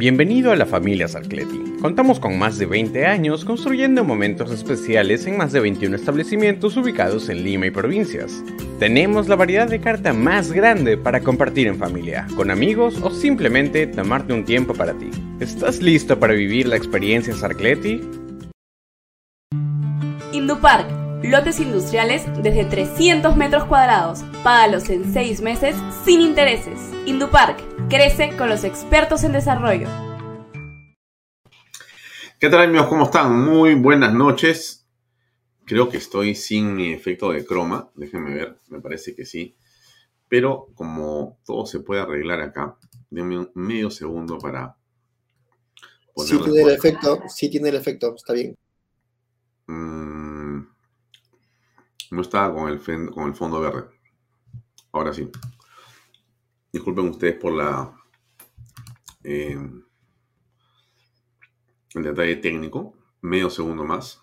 Bienvenido a la familia Sarcleti. Contamos con más de 20 años construyendo momentos especiales en más de 21 establecimientos ubicados en Lima y provincias. Tenemos la variedad de carta más grande para compartir en familia, con amigos o simplemente tomarte un tiempo para ti. ¿Estás listo para vivir la experiencia Sarcleti? Indupark, lotes industriales desde 300 metros cuadrados. Págalos en 6 meses sin intereses. Indupark Crece con los expertos en desarrollo. ¿Qué tal amigos? ¿Cómo están? Muy buenas noches. Creo que estoy sin mi efecto de croma. Déjenme ver, me parece que sí. Pero como todo se puede arreglar acá, denme un medio segundo para Sí tiene el efecto, sí tiene el efecto, está bien. Mm, no estaba con el, con el fondo verde. Ahora sí. Disculpen ustedes por la eh, el detalle técnico. Medio segundo más.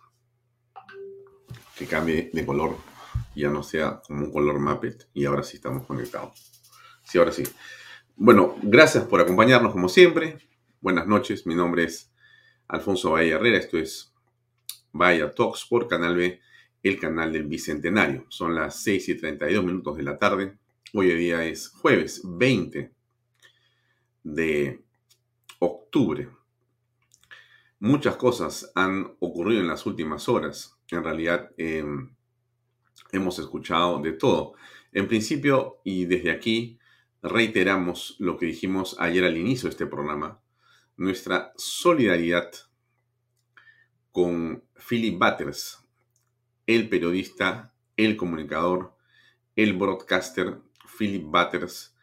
Que cambie de color. Ya no sea como un color Muppet. Y ahora sí estamos conectados. Sí, ahora sí. Bueno, gracias por acompañarnos como siempre. Buenas noches. Mi nombre es Alfonso Valle Herrera. Esto es Vaya Talks por Canal B, el canal del Bicentenario. Son las 6 y 32 minutos de la tarde. Hoy día es jueves 20 de octubre. Muchas cosas han ocurrido en las últimas horas. En realidad em, hemos escuchado de todo. En principio, y desde aquí, reiteramos lo que dijimos ayer al inicio de este programa, nuestra solidaridad con Philip Butters, el periodista, el comunicador, el broadcaster Philip Butters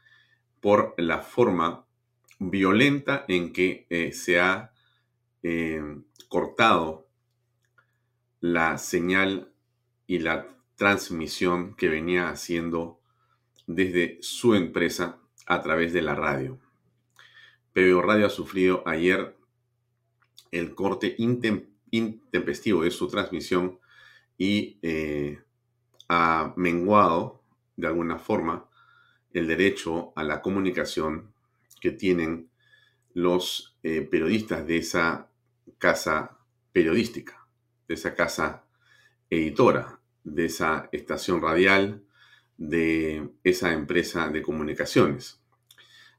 por la forma violenta en que eh, se ha eh, cortado la señal y la transmisión que venía haciendo desde su empresa a través de la radio. PBO Radio ha sufrido ayer el corte intempestivo de su transmisión y eh, ha menguado de alguna forma el derecho a la comunicación que tienen los eh, periodistas de esa casa periodística, de esa casa editora, de esa estación radial, de esa empresa de comunicaciones.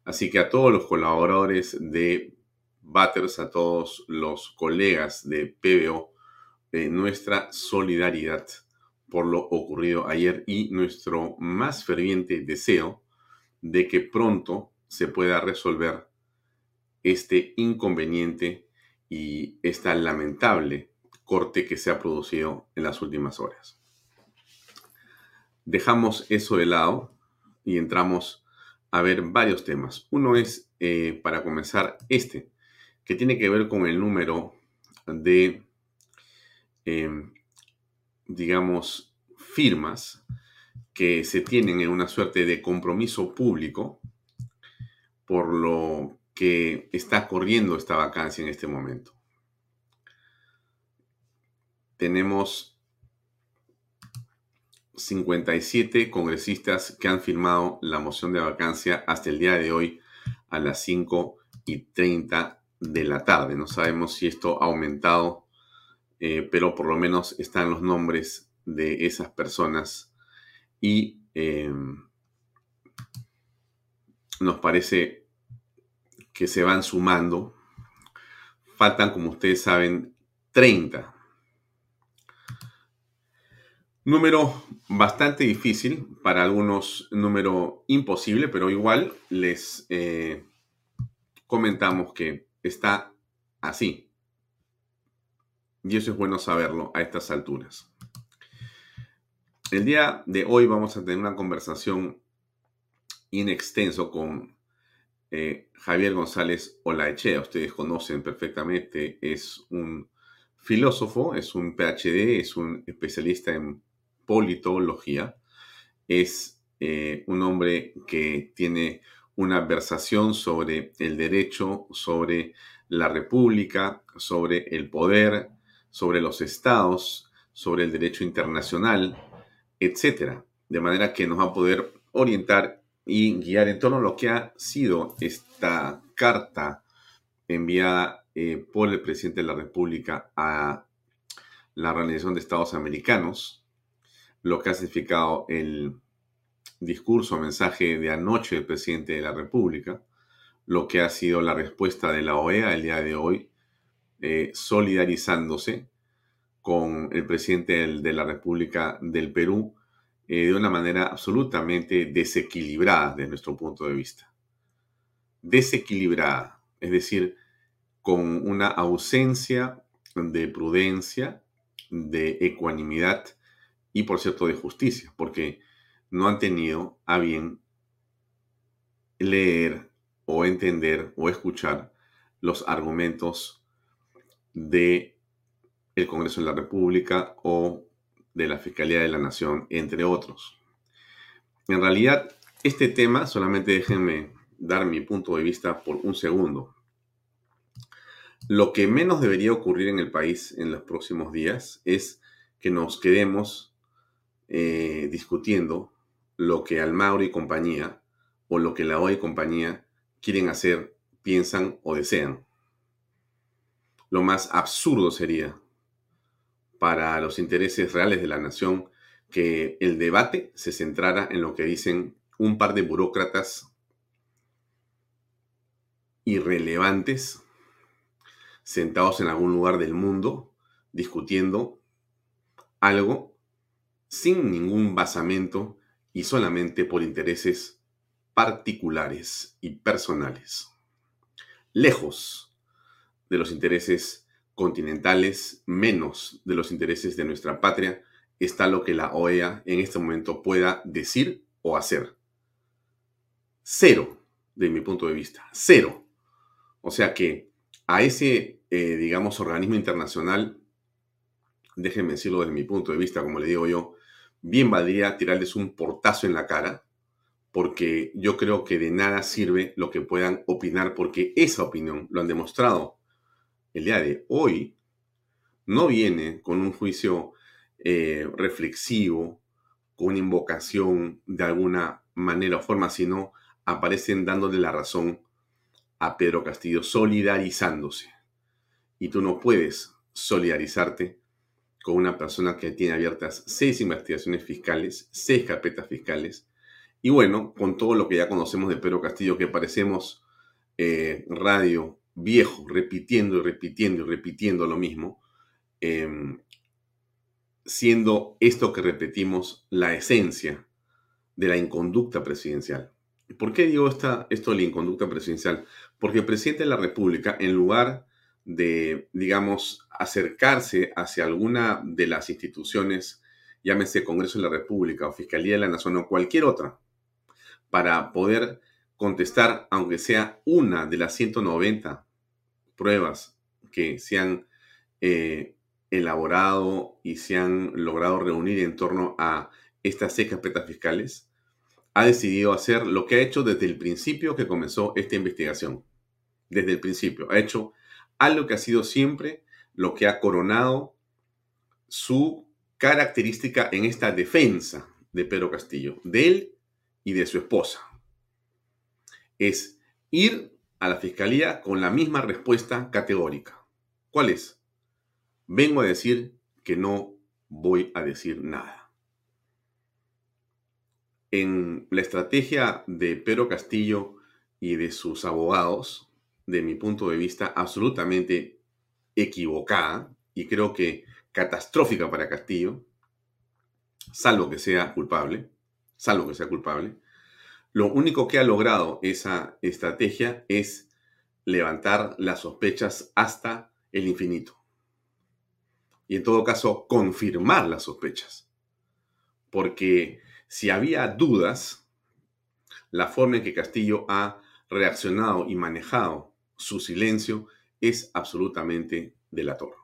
Así que a todos los colaboradores de Butters, a todos los colegas de PBO, eh, nuestra solidaridad por lo ocurrido ayer y nuestro más ferviente deseo de que pronto se pueda resolver este inconveniente y esta lamentable corte que se ha producido en las últimas horas. Dejamos eso de lado y entramos a ver varios temas. Uno es, eh, para comenzar, este, que tiene que ver con el número de, em, digamos, firmas que se tienen en una suerte de compromiso público por lo que está corriendo esta vacancia en este momento. Tenemos 57 congresistas que han firmado la moción de vacancia hasta el día de hoy a las 5 y 30 de la tarde. No sabemos si esto ha aumentado, eh, pero por lo menos están los nombres de esas personas y em, nos parece que se van sumando. Faltan, como ustedes saben, 30. Número bastante difícil, para algunos número imposible, pero igual les eh, comentamos que está así. Y eso es bueno saberlo a estas alturas. El día de hoy vamos a tener una conversación in extenso con eh, Javier González Olaechea. Ustedes conocen perfectamente, es un filósofo, es un PhD, es un especialista en politología. Es eh, un hombre que tiene una versación sobre el derecho, sobre la república, sobre el poder, sobre los estados, sobre el derecho internacional, etc. De manera que nos va a poder orientar y guiar en torno a lo que ha sido esta carta enviada eh, por el presidente de la República a la Organización de Estados Americanos, lo que ha significado el discurso, mensaje de anoche del presidente de la República, lo que ha sido la respuesta de la OEA el día de hoy, eh, solidarizándose con el presidente de la República del Perú eh, de una manera absolutamente desequilibrada desde nuestro punto de vista. Desequilibrada, es decir, con una ausencia de prudencia, de ecuanimidad y, por cierto, de justicia, porque no han tenido a bien leer o entender o escuchar los argumentos de el Congreso de la República o de la Fiscalía de la Nación, entre otros. En realidad, este tema, solamente déjenme dar mi punto de vista por un segundo. Lo que menos debería ocurrir en el país en los próximos días es que nos quedemos eh, discutiendo lo que Almagro y compañía o lo que la OE y compañía quieren hacer, piensan o desean. Lo más absurdo sería para los intereses reales de la nación que el debate se centrara en lo que dicen un par de burócratas irrelevantes sentados en algún lugar del mundo discutiendo algo sin ningún basamento y solamente por intereses particulares y personales. Lejos de los intereses continentales, menos de los intereses de nuestra patria, está lo que la OEA en este momento pueda decir o hacer. Cero, de mi punto de vista, cero. O sea que a ese, eh, digamos, organismo internacional, déjenme decirlo desde mi punto de vista, como le digo yo, bien valdría tirarles un portazo en la cara, porque yo creo que de nada sirve lo que puedan opinar, porque esa opinión, lo han demostrado el día de hoy, no viene con un juicio eh, reflexivo, con invocación de alguna manera o forma, sino aparecen dándole la razón a Pedro Castillo, solidarizándose. Y tú no puedes solidarizarte con una persona que tiene abiertas seis investigaciones fiscales, seis carpetas fiscales, y bueno, con todo lo que ya conocemos de Pedro Castillo, que parecemos eh, radio viejo, repitiendo y repitiendo y repitiendo lo mismo, em, siendo esto que repetimos la esencia de la inconducta presidencial. ¿Por qué digo esta, esto de la inconducta presidencial? Porque el presidente de la República, en lugar de, digamos, acercarse hacia alguna de las instituciones, llámese Congreso de la República o Fiscalía de la Nación o cualquier otra, para poder contestar, aunque sea una de las 190 pruebas que se han eh, elaborado y se han logrado reunir en torno a estas seis carpetas fiscales, ha decidido hacer lo que ha hecho desde el principio que comenzó esta investigación. Desde el principio. Ha hecho algo que ha sido siempre lo que ha coronado su característica en esta defensa de Pedro Castillo, de él y de su esposa. Es ir a la fiscalía con la misma respuesta categórica. ¿Cuál es? Vengo a decir que no voy a decir nada. En la estrategia de Pedro Castillo y de sus abogados, de mi punto de vista, absolutamente equivocada y creo que catastrófica para Castillo, salvo que sea culpable, salvo que sea culpable. Lo único que ha logrado esa estrategia es levantar las sospechas hasta el infinito. Y en todo caso, confirmar las sospechas. Porque si había dudas, la forma en que Castillo ha reaccionado y manejado su silencio es absolutamente delator.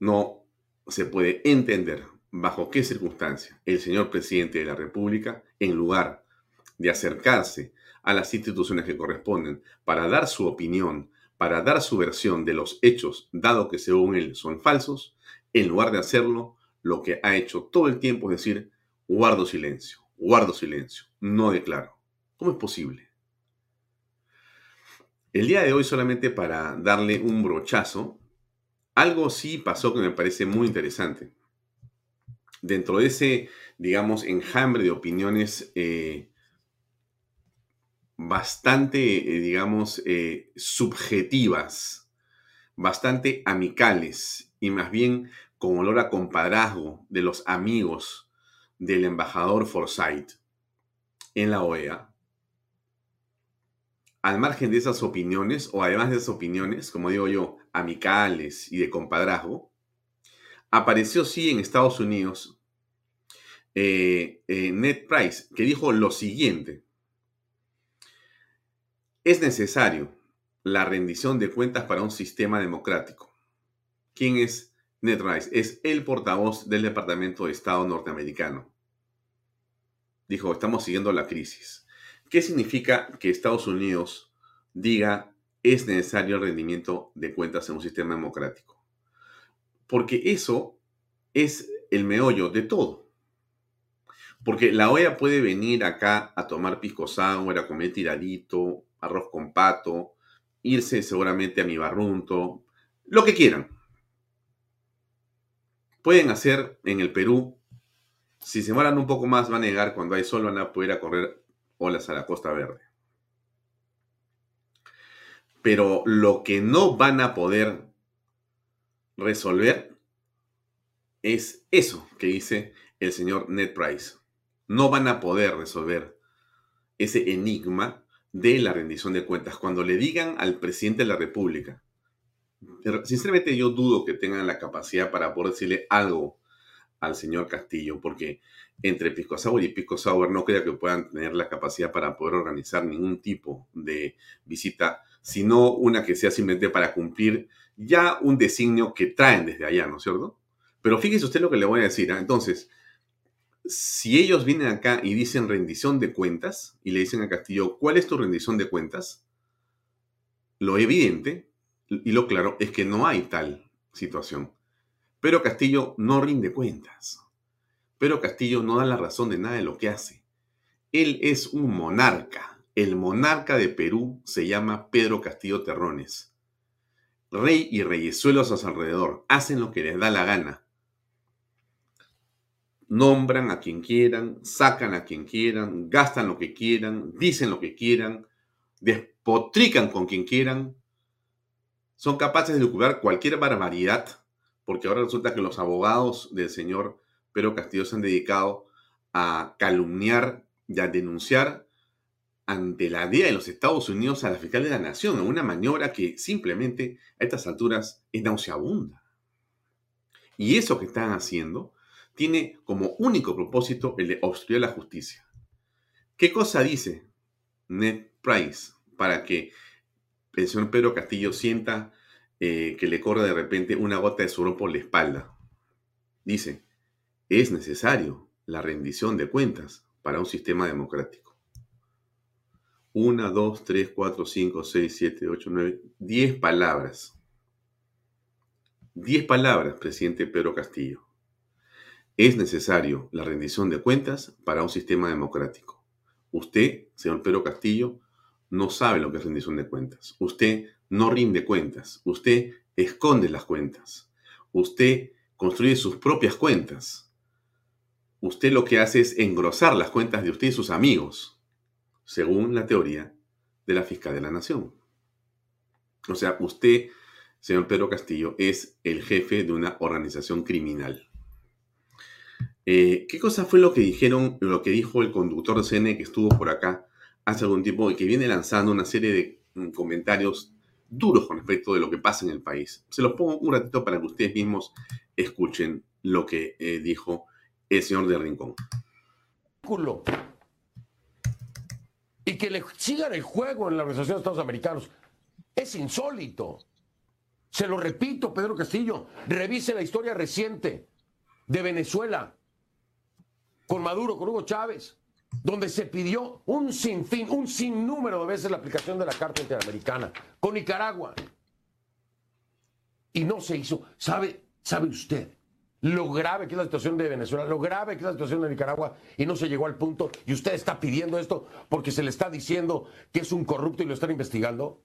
No se puede entender bajo qué circunstancia el señor presidente de la República, en lugar de acercarse a las instituciones que corresponden para dar su opinión, para dar su versión de los hechos, dado que según él son falsos, en lugar de hacerlo, lo que ha hecho todo el tiempo es decir, guardo silencio, guardo silencio, no declaro. ¿Cómo es posible? El día de hoy, solamente para darle un brochazo, algo sí pasó que me parece muy interesante. Dentro de ese, digamos, enjambre de opiniones eh, bastante, eh, digamos, eh, subjetivas, bastante amicales y más bien con olor a compadrazgo de los amigos del embajador Forsyth en la OEA. Al margen de esas opiniones, o además de esas opiniones, como digo yo, amicales y de compadrazgo, apareció sí en Estados Unidos eh, Ned Price, que dijo lo siguiente. Es necesario la rendición de cuentas para un sistema democrático. ¿Quién es Ned Rice? Es el portavoz del Departamento de Estado norteamericano. Dijo, estamos siguiendo la crisis. ¿Qué significa que Estados Unidos diga es necesario el rendimiento de cuentas en un sistema democrático? Porque eso es el meollo de todo. Porque la OEA puede venir acá a tomar pisco sour, a comer tiradito, arroz con pato, irse seguramente a mi barrunto, lo que quieran. Pueden hacer en el Perú, si se mueran un poco más, van a negar cuando hay sol, van a poder correr olas a la Costa Verde. Pero lo que no van a poder resolver es eso que dice el señor Ned Price. No van a poder resolver ese enigma de la rendición de cuentas. Cuando le digan al presidente de la República, sinceramente yo dudo que tengan la capacidad para poder decirle algo al señor Castillo, porque entre Pisco Sour y Pisco Sour no creo que puedan tener la capacidad para poder organizar ningún tipo de visita, sino una que sea simplemente para cumplir ya un designio que traen desde allá, ¿no es cierto? Pero fíjese usted lo que le voy a decir. ¿ah? Entonces, si ellos vienen acá y dicen rendición de cuentas y le dicen a Castillo, ¿cuál es tu rendición de cuentas? Lo evidente y lo claro es que no hay tal situación. Pero Castillo no rinde cuentas. Pero Castillo no da la razón de nada de lo que hace. Él es un monarca. El monarca de Perú se llama Pedro Castillo Terrones. Rey y reyesuelos a su alrededor hacen lo que les da la gana. Nombran a quien quieran, sacan a quien quieran, gastan lo que quieran, dicen lo que quieran, despotrican con quien quieran, son capaces de lucubrar cualquier barbaridad, porque ahora resulta que los abogados del señor Pedro Castillo se han dedicado a calumniar y a denunciar ante la DEA de los Estados Unidos a la fiscal de la Nación en una maniobra que simplemente a estas alturas es nauseabunda. Y eso que están haciendo tiene como único propósito el de obstruir la justicia. ¿Qué cosa dice Ned Price para que el señor Pedro Castillo sienta eh, que le corre de repente una gota de sudor por la espalda? Dice, es necesario la rendición de cuentas para un sistema democrático. Una, dos, tres, cuatro, cinco, seis, siete, ocho, nueve, diez palabras. Diez palabras, presidente Pedro Castillo. Es necesario la rendición de cuentas para un sistema democrático. Usted, señor Pedro Castillo, no sabe lo que es rendición de cuentas. Usted no rinde cuentas. Usted esconde las cuentas. Usted construye sus propias cuentas. Usted lo que hace es engrosar las cuentas de usted y sus amigos. Según la teoría de la fiscal de la nación. O sea, usted, señor Pedro Castillo, es el jefe de una organización criminal. Eh, ¿Qué cosa fue lo que dijeron, lo que dijo el conductor de CN que estuvo por acá hace algún tiempo y que viene lanzando una serie de mm, comentarios duros con respecto de lo que pasa en el país? Se los pongo un ratito para que ustedes mismos escuchen lo que eh, dijo el señor de Rincón. Y que le sigan el juego en la Organización de Estados Americanos. Es insólito. Se lo repito, Pedro Castillo, revise la historia reciente de Venezuela con Maduro, con Hugo Chávez, donde se pidió un sinfín, un sinnúmero de veces la aplicación de la Carta Interamericana, con Nicaragua. Y no se hizo. ¿Sabe, sabe usted lo grave que es la situación de Venezuela, lo grave que es la situación de Nicaragua y no se llegó al punto y usted está pidiendo esto porque se le está diciendo que es un corrupto y lo están investigando?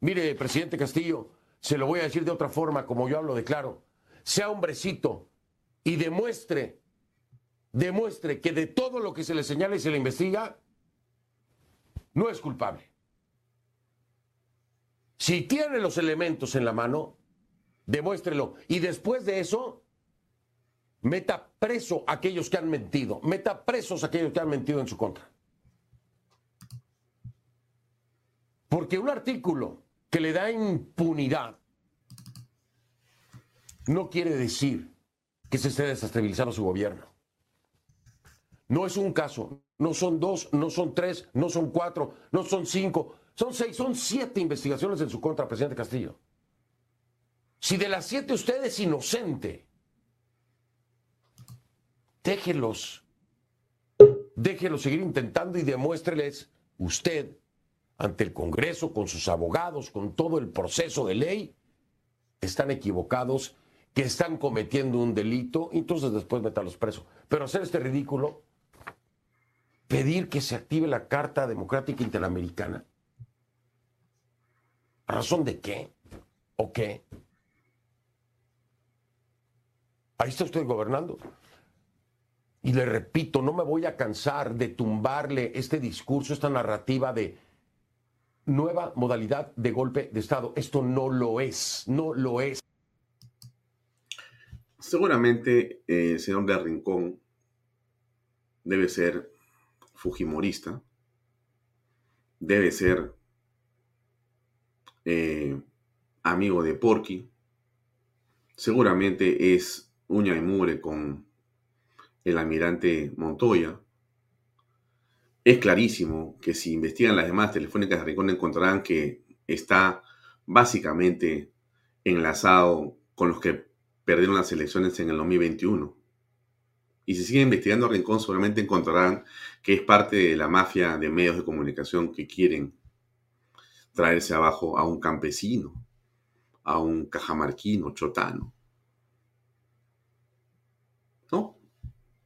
Mire, presidente Castillo, se lo voy a decir de otra forma, como yo hablo de claro. Sea hombrecito y demuestre, demuestre que de todo lo que se le señala y se le investiga, no es culpable. Si tiene los elementos en la mano, demuéstrelo. Y después de eso, meta preso a aquellos que han mentido, meta presos a aquellos que han mentido en su contra. Porque un artículo que le da impunidad no quiere decir que se esté desestabilizando su gobierno. No es un caso, no son dos, no son tres, no son cuatro, no son cinco, son seis, son siete investigaciones en su contra, presidente Castillo. Si de las siete usted es inocente, déjelos, déjelos seguir intentando y demuéstreles usted ante el Congreso, con sus abogados, con todo el proceso de ley, están equivocados, que están cometiendo un delito, entonces después meterlos presos. Pero hacer este ridículo, pedir que se active la Carta Democrática Interamericana, ¿a razón de qué? ¿O qué? Ahí está usted gobernando. Y le repito, no me voy a cansar de tumbarle este discurso, esta narrativa de nueva modalidad de golpe de Estado. Esto no lo es, no lo es. Seguramente eh, el señor de Rincón debe ser fujimorista, debe ser eh, amigo de Porky, seguramente es uña y mure con el almirante Montoya, es clarísimo que si investigan las demás telefónicas de Rincón encontrarán que está básicamente enlazado con los que perdieron las elecciones en el 2021. Y si siguen investigando a Rincón, seguramente encontrarán que es parte de la mafia de medios de comunicación que quieren traerse abajo a un campesino, a un cajamarquino, chotano. ¿No?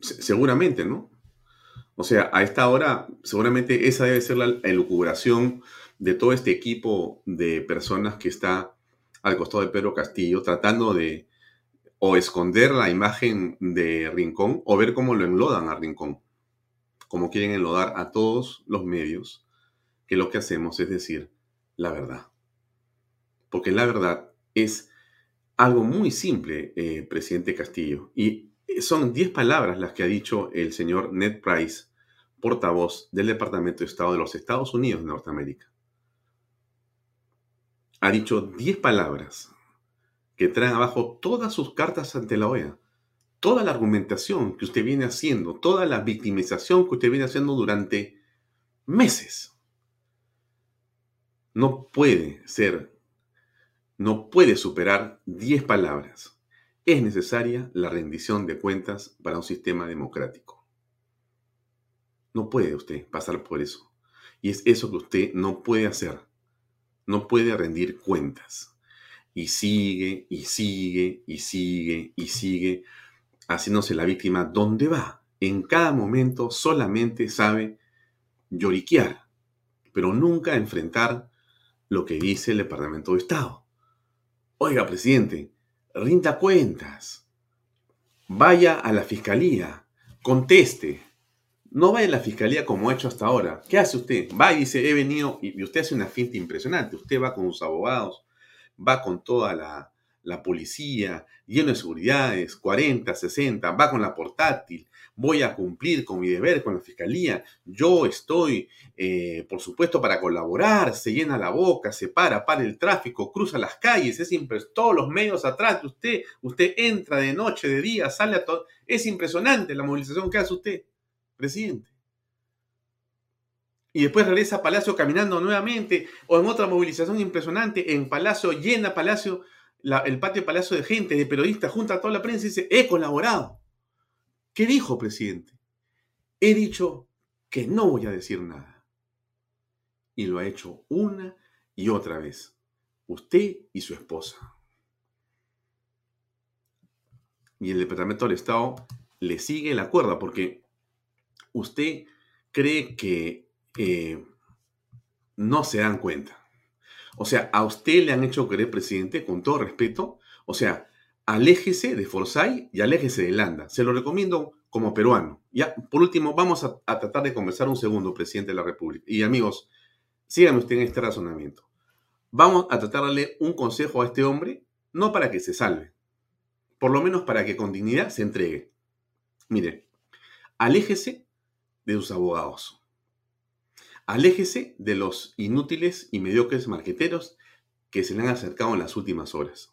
seguramente, ¿no? O sea, a esta hora, seguramente esa debe ser la elucubración de todo este equipo de personas que está al costado de Pedro Castillo, tratando de o esconder la imagen de Rincón o ver cómo lo enlodan a Rincón, como quieren enlodar a todos los medios, que lo que hacemos es decir la verdad. Porque la verdad es algo muy simple, eh, presidente Castillo, y son 10 palabras las que ha dicho el señor Ned Price portavoz del Departamento de Estado de los Estados Unidos de Norteamérica. Ha dicho 10 palabras que traen abajo todas sus cartas ante la OEA, toda la argumentación que usted viene haciendo, toda la victimización que usted viene haciendo durante meses. No puede ser, no puede superar 10 palabras. Es necesaria la rendición de cuentas para un sistema democrático. No puede usted pasar por eso. Y es eso que usted no puede hacer. No puede rendir cuentas. Y sigue, y sigue, y sigue, y sigue, haciéndose la víctima donde va. En cada momento solamente sabe lloriquear, pero nunca enfrentar lo que dice el Departamento de Estado. Oiga, presidente, rinda cuentas. Vaya a la fiscalía, conteste, No va a la fiscalía como ha hecho hasta ahora. ¿Qué hace usted? Va y dice, he venido, y usted hace una finta impresionante. Usted va con sus abogados, va con toda la, la policía, lleno de seguridades, 40, 60, va con la portátil, voy a cumplir con mi deber con la fiscalía, yo estoy, eh, por supuesto, para colaborar, se llena la boca, se para, para el tráfico, cruza las calles, es siempre todos los medios atrás de usted, usted entra de noche, de día, sale a todo, es impresionante la movilización que hace usted, presidente. Y después regresa a Palacio caminando nuevamente, o en otra movilización impresionante, en Palacio, llena Palacio el patio palacio de gente, de periodistas, junta a toda la prensa y dice, he colaborado. ¿Qué dijo, presidente? He dicho que no voy a decir nada. Y lo ha hecho una y otra vez. Usted y su esposa. Y el Departamento del Estado le sigue la cuerda porque usted cree que eh, no se dan cuenta. O sea, a usted le han hecho querer presidente, con todo respeto. O sea, aléjese de Forsyth y aléjese de Landa. Se lo recomiendo como peruano. Ya, por último, vamos a, tratar de conversar un segundo, presidente de la República. Y amigos, síganme usted en este razonamiento. Vamos a tratar de darle un consejo a este hombre, no para que se salve, por lo menos para que con dignidad se entregue. Mire, aléjese de sus abogados. Aléjese de los inútiles y mediocres marqueteros que se le han acercado en las últimas horas.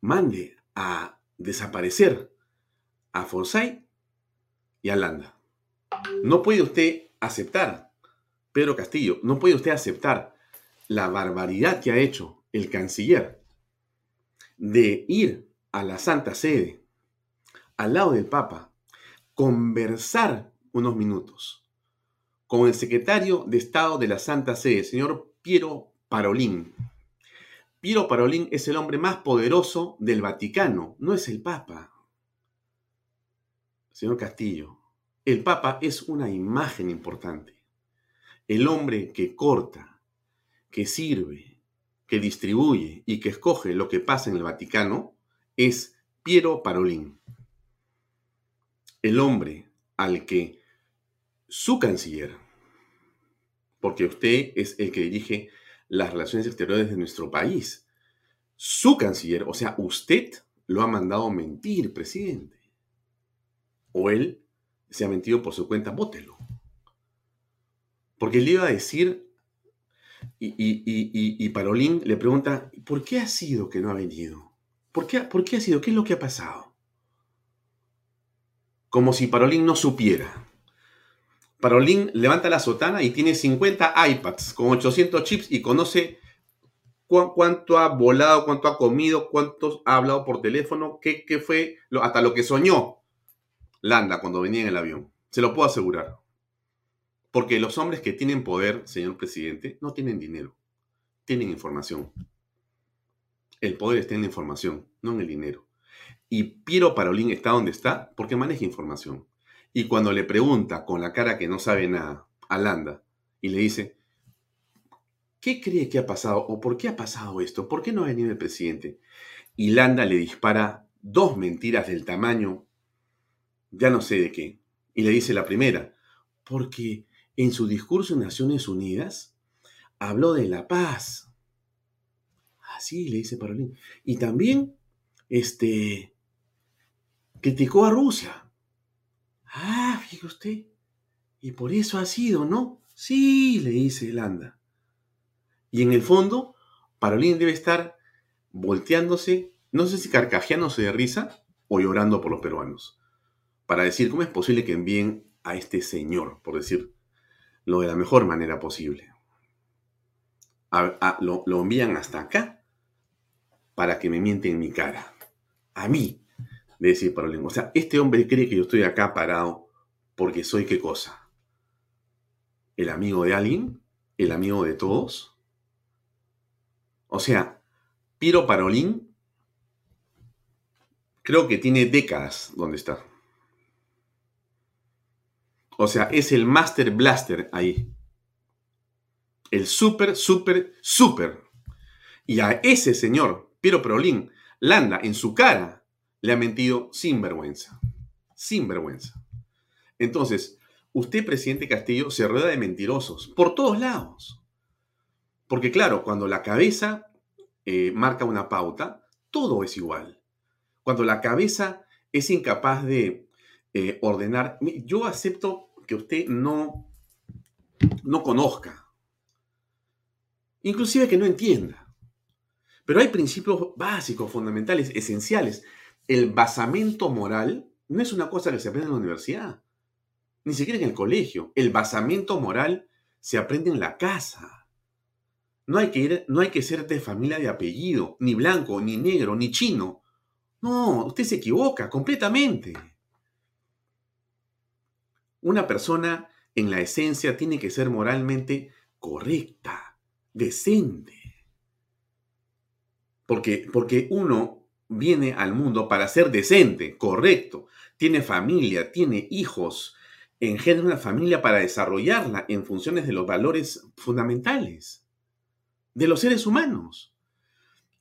Mande a desaparecer a Forsyth y a Landa. No puede usted aceptar, Pedro Castillo, no puede usted aceptar la barbaridad que ha hecho el canciller de ir a la Santa Sede, al lado del Papa, conversar unos minutos con el secretario de Estado de la Santa Sede, señor Piero Parolín. Piero Parolín es el hombre más poderoso del Vaticano, no es el Papa. Señor Castillo, el Papa es una imagen importante. El hombre que corta, que sirve, que distribuye y que escoge lo que pasa en el Vaticano es Piero Parolín. El hombre al que su canciller, porque usted es el que dirige las relaciones exteriores de nuestro país. Su canciller, o sea, usted lo ha mandado mentir, presidente. O él se ha mentido por su cuenta, bótelo. Porque le iba a decir, y, y, Parolín le pregunta, ¿por qué ha sido que no ha venido? ¿Por qué, ¿Por qué ha sido? ¿Qué es lo que ha pasado? Como si Parolín no supiera. Parolín levanta la sotana y tiene 50 iPads con 800 chips y conoce cuánto ha volado, cuánto ha comido, cuánto ha hablado por teléfono, qué, fue, hasta lo que soñó Landa cuando venía en el avión. Se lo puedo asegurar. Porque los hombres que tienen poder, señor presidente, no tienen dinero, tienen información. El poder está en la información, no en el dinero. Y Piero Parolín está donde está porque maneja información. Y cuando le pregunta con la cara que no sabe nada a Landa y le dice, ¿qué cree que ha pasado o por qué ha pasado esto? ¿Por qué no ha venido el presidente? Y Landa le dispara dos mentiras del tamaño, ya no sé de qué. Y le dice la primera, porque en su discurso en Naciones Unidas habló de la paz. Así le dice Parolín. Y también, este, criticó a Rusia. Ah, fíjate usted. Y por eso ha sido, ¿no? Sí, le dice Landa. Y en el fondo, Parolín debe estar volteándose, no sé si carcajeándose de risa o llorando por los peruanos, para decir cómo es posible que envíen a este señor, por decir lo de la mejor manera posible. lo, lo envían hasta acá para que me miente en mi cara. A mí, de decir Parolín. O sea, este hombre cree que yo estoy acá parado porque soy qué cosa. ¿El amigo de alguien? ¿El amigo de todos? O sea, Piero Parolín creo que tiene décadas donde está. O sea, es el Master Blaster ahí. El super, super, super. Y a ese señor, Piero Parolín, Landa en su cara le ha mentido sin vergüenza. Sin vergüenza. Entonces, usted, presidente Castillo, se rueda de mentirosos por todos lados. Porque claro, cuando la cabeza eh, marca una pauta, todo es igual. Cuando la cabeza es incapaz de eh, ordenar, yo acepto que usted no, no conozca, inclusive que no entienda. Pero hay principios básicos, fundamentales, esenciales. El basamento moral no es una cosa que se aprende en la universidad, ni siquiera en el colegio. El basamento moral se aprende en la casa. No hay que, ir, no hay que ser de familia de apellido, ni blanco, ni negro, ni chino. No, usted se equivoca completamente. Una persona en la esencia tiene que ser moralmente correcta, decente. Porque, porque uno viene al mundo para ser decente, correcto, tiene familia, tiene hijos, engendra una familia para desarrollarla en funciones de los valores fundamentales de los seres humanos.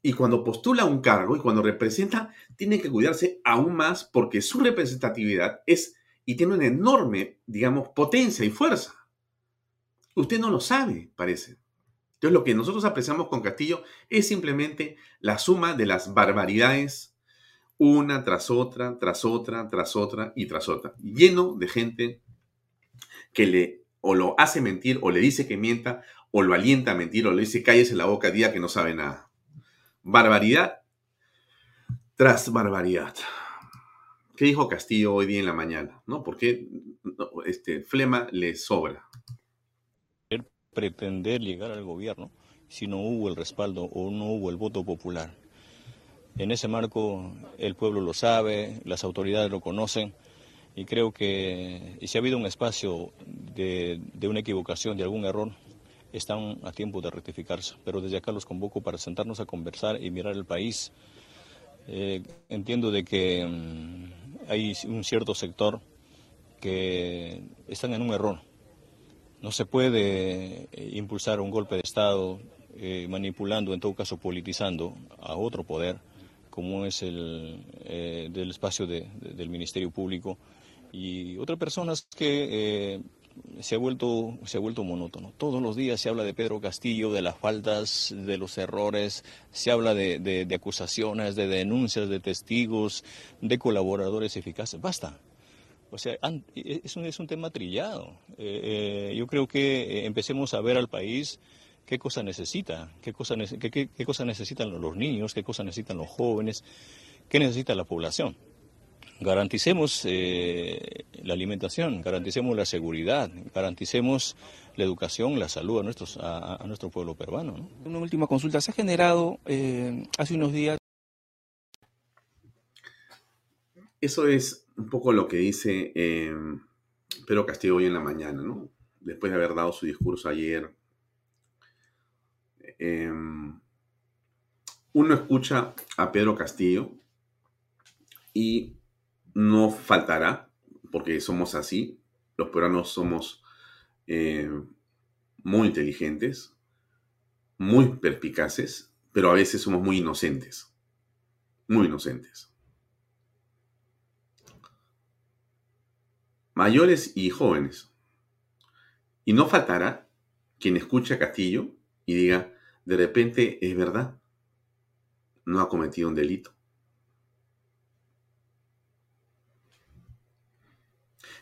Y cuando postula un cargo y cuando representa, tiene que cuidarse aún más porque su representatividad es y tiene una enorme, digamos, potencia y fuerza. Usted no lo sabe, parece. Entonces lo que nosotros apreciamos con Castillo es simplemente la suma de las barbaridades, una tras otra, tras otra, tras otra y tras otra, lleno de gente que le o lo hace mentir o le dice que mienta o lo alienta a mentir o le dice cállese la boca día que no sabe nada. Barbaridad tras barbaridad. ¿Qué dijo Castillo hoy día en la mañana? ¿No? Porque este, flema le sobra. Pretender llegar al gobierno si no hubo el respaldo o no hubo el voto popular. En ese marco el pueblo lo sabe, las autoridades lo conocen y creo que si ha habido un espacio de, de una equivocación, de algún error, están a tiempo de rectificarse. Pero desde acá los convoco para sentarnos a conversar y mirar el país. Eh, entiendo de que mm, hay un cierto sector que están en un error. No se puede eh, impulsar un golpe de Estado eh, manipulando, en todo caso politizando a otro poder, como es el del espacio del Ministerio Público, y otras personas que se ha vuelto se ha vuelto monótono. Todos los días se habla de Pedro Castillo, de las faltas, de los errores, se habla de, acusaciones, de denuncias, de testigos, de colaboradores eficaces. Basta. O sea, es un, es un tema trillado. Eh, eh, yo creo que eh, empecemos a ver al país qué cosa necesita, qué cosa, qué, qué cosa necesitan los niños, qué cosa necesitan los jóvenes, qué necesita la población garanticemos la alimentación, garanticemos la seguridad, garanticemos la educación, la salud a, nuestros, a, nuestro pueblo peruano. Una última consulta, se ha generado hace unos días... Eso es un poco lo que dice eh, Pedro Castillo hoy en la mañana, ¿no? Después de haber dado su discurso ayer. uno escucha a Pedro Castillo y no faltará, porque somos así, los peruanos somos eh, muy inteligentes, muy perspicaces, pero a veces somos muy inocentes, muy inocentes. Mayores y jóvenes. Y no faltará quien escuche a Castillo y diga, de repente es verdad, no ha cometido un delito.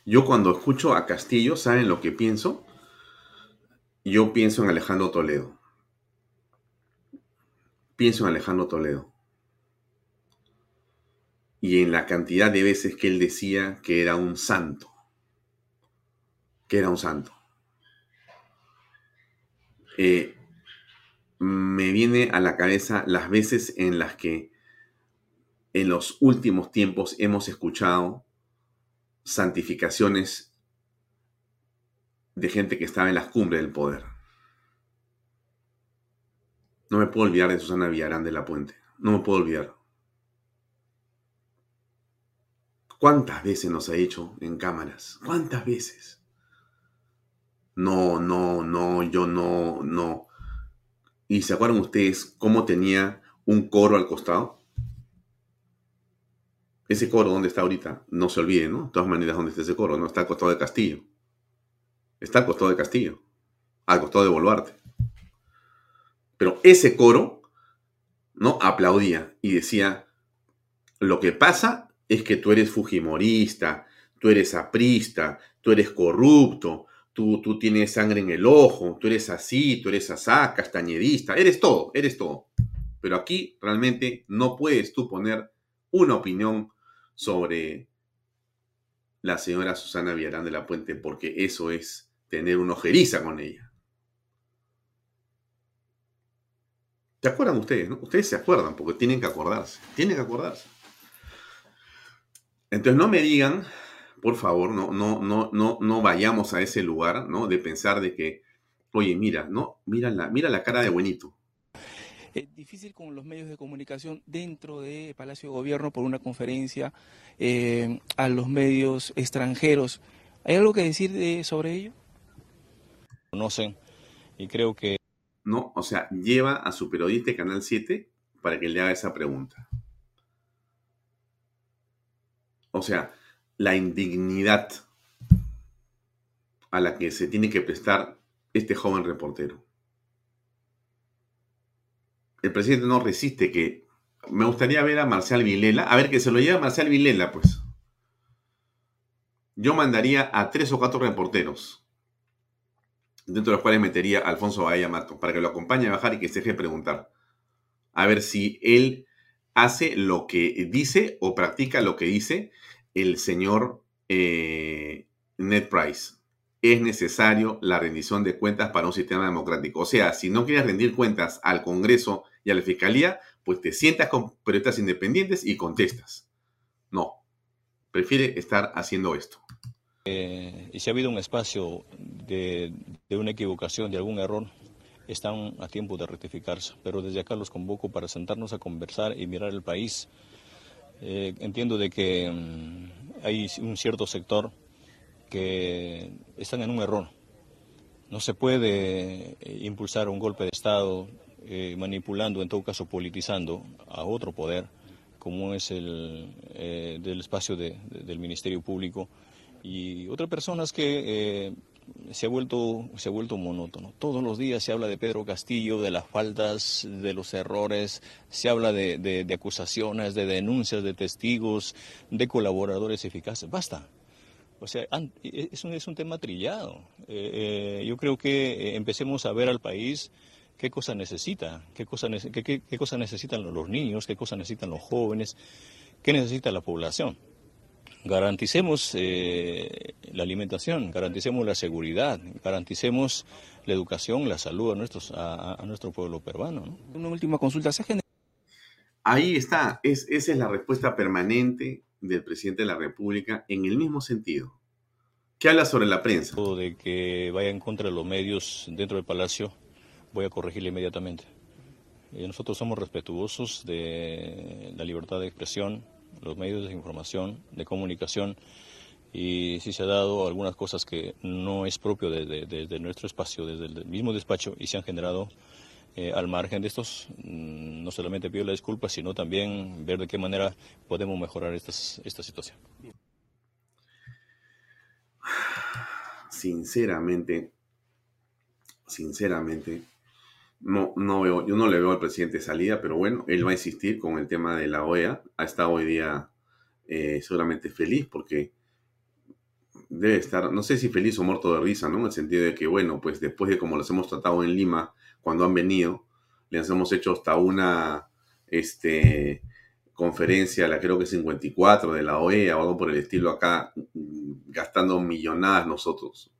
Yo cuando escucho a Castillo, ¿saben lo que pienso? Yo pienso en Alejandro Toledo. Pienso en Alejandro Toledo. Y en la cantidad de veces que él decía que era un santo. Que era un santo. Eh, me viene a la cabeza las veces en las que en los últimos tiempos hemos escuchado santificaciones de gente que estaba en las cumbres del poder. No me puedo olvidar de Susana Villarán de la Puente. No me puedo olvidar. ¿Cuántas veces nos ha hecho en cámaras? ¿Cuántas veces? No, no, no, yo no, no. ¿Y se acuerdan ustedes cómo tenía un coro al costado? Ese coro, ¿dónde está ahorita? No se olvide, ¿no? De todas maneras, ¿dónde está ese coro? No está al costado de Castillo. Está al costado de Castillo. Al costado de Boluarte. Pero ese coro, ¿no? Aplaudía y decía, lo que pasa es que tú eres fujimorista, tú eres aprista, tú eres corrupto, tú, tú tienes sangre en el ojo, tú eres así, tú eres asá, castañedista, eres todo, eres todo. Pero aquí realmente no puedes tú poner una opinión sobre la señora Susana Villarán de la Puente, porque eso es tener una ojeriza con ella. ¿Se acuerdan ustedes? Ustedes se acuerdan, porque tienen que acordarse. Tienen que acordarse. Entonces no me digan, por favor, no, no, no, no, no vayamos a ese lugar, ¿no? De pensar de que, oye, mira, no, mira la, mira la cara de buenito. Es difícil con los medios de comunicación dentro de Palacio de Gobierno por una conferencia eh, a los medios extranjeros. ¿Hay algo que decir sobre ello? Conocen y creo que... No, o sea, lleva a su periodista de Canal 7 para que le haga esa pregunta. O sea, la indignidad a la que se tiene que prestar este joven reportero el presidente no resiste que... Me gustaría ver a Marcial Vilela, a ver que se lo lleve a Marcial Vilela, pues. Yo mandaría a tres o cuatro reporteros, dentro de los cuales metería a Alfonso Bahía Mato, para que lo acompañe a bajar y que se deje preguntar. A ver si él hace lo que dice o practica lo que dice el señor eh, Ned Price. Es necesario la rendición de cuentas para un sistema democrático. O sea, si no quieres rendir cuentas al Congreso y a la fiscalía, pues te sientas con periodistas independientes y contestas. No, prefiere estar haciendo esto. Eh, y si ha habido un espacio de, una equivocación, de algún error, están a tiempo de rectificarse. Pero desde acá los convoco para sentarnos a conversar y mirar el país. Eh, entiendo de que mm, hay un cierto sector que están en un error. No se puede eh, impulsar un golpe de Estado eh, manipulando, en todo caso politizando a otro poder, como es el eh, del espacio del Ministerio Público, y otras personas que se ha vuelto se ha vuelto monótono. Todos los días se habla de Pedro Castillo, de las faltas, de los errores, se habla de, acusaciones, de denuncias, de testigos, de colaboradores eficaces. Basta. O sea, es un, es un tema trillado. yo creo que empecemos a ver al país qué cosa necesita, qué cosa, qué, cosa necesitan los niños, qué cosa necesitan los jóvenes, qué necesita la población. Garanticemos eh, la alimentación, garanticemos la seguridad, garanticemos la educación, la salud a, nuestros, a, nuestro pueblo peruano. Una última consulta. ¿se Ahí está, es, esa es la respuesta permanente del presidente de la República en el mismo sentido. ¿Qué habla sobre la prensa? De que vaya en contra de los medios dentro del Palacio voy a corregirle inmediatamente. Eh, nosotros somos respetuosos de la libertad de expresión, los medios de información, de comunicación, y si se ha dado algunas cosas que no es propio de, nuestro espacio, desde el mismo despacho, y se han generado eh, al margen de estos, mm, no solamente pido la disculpa, sino también ver de qué manera podemos mejorar esta situación. Sinceramente, sinceramente, no, no veo, yo no le veo al presidente salida, pero bueno, él va a insistir con el tema de la OEA. Ha estado hoy día eh, seguramente feliz porque debe estar, no sé si feliz o muerto de risa, ¿no? En el sentido de que, bueno, pues después de como los hemos tratado en Lima, cuando han venido, les hemos hecho hasta una este, conferencia, la creo que 54 de la OEA o algo por el estilo acá, gastando millonadas nosotros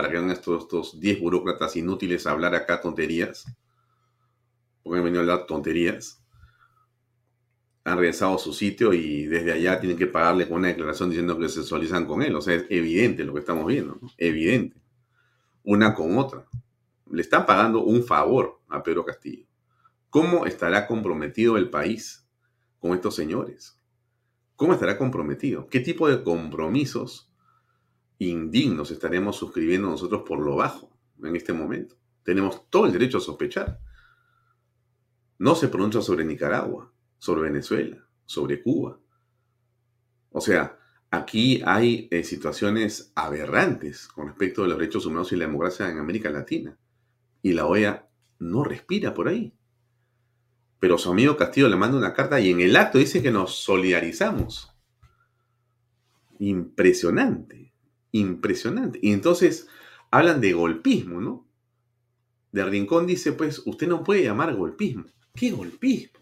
para que estos, estos 10 burócratas inútiles a hablar acá tonterías, porque han venido a hablar tonterías, han regresado a su sitio y desde allá tienen que pagarle con una declaración diciendo que se sexualizan con él. O sea, es evidente lo que estamos viendo, evidente. Una con otra. Le están pagando un favor a Pedro Castillo. ¿Cómo estará comprometido el país con estos señores? ¿Cómo estará comprometido? ¿Qué tipo de compromisos indignos estaremos suscribiendo nosotros por lo bajo en este momento. Tenemos todo el derecho a sospechar. No se pronuncia sobre Nicaragua, sobre Venezuela, sobre Cuba, O sea, aquí hay eh, situaciones aberrantes con respecto a los derechos humanos y la democracia en América Latina. Y la OEA no respira por ahí. Pero su amigo Castillo le manda una carta y en el acto dice que nos solidarizamos. Impresionante, impresionante. Y entonces hablan de golpismo, ¿no? De Rincón dice, pues, usted no puede llamar golpismo. ¿Qué golpismo?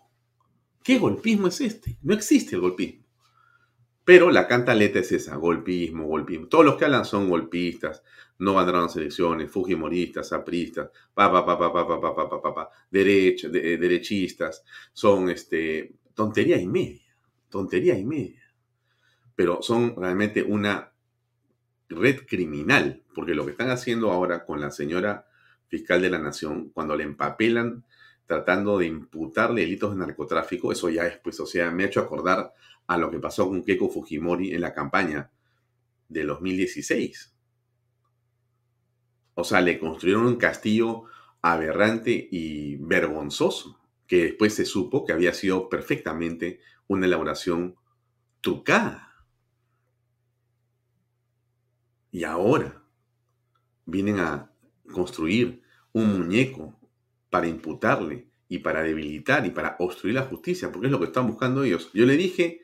¿Qué golpismo es este? No existe el golpismo. Pero la cantaleta es esa, golpismo, golpismo. Todos los que hablan son golpistas, no ganaron las elecciones, fujimoristas, apristas, pa, pa, pa, pa, pa, pa, pa, pa, pa, pa, de, derechistas, son este, tontería y media, tontería y media. Pero son realmente una red criminal, porque lo que están haciendo ahora con la señora fiscal de la nación, cuando le empapelan tratando de imputarle delitos de narcotráfico, eso ya es, pues, o sea, me ha hecho acordar a lo que pasó con Keiko Fujimori en la campaña de 2016. O sea, le construyeron un castillo aberrante y vergonzoso, que después se supo que había sido perfectamente una elaboración trucada. Y ahora vienen a construir un muñeco para imputarle y para debilitar y para obstruir la justicia, porque es lo que están buscando ellos. Yo le dije,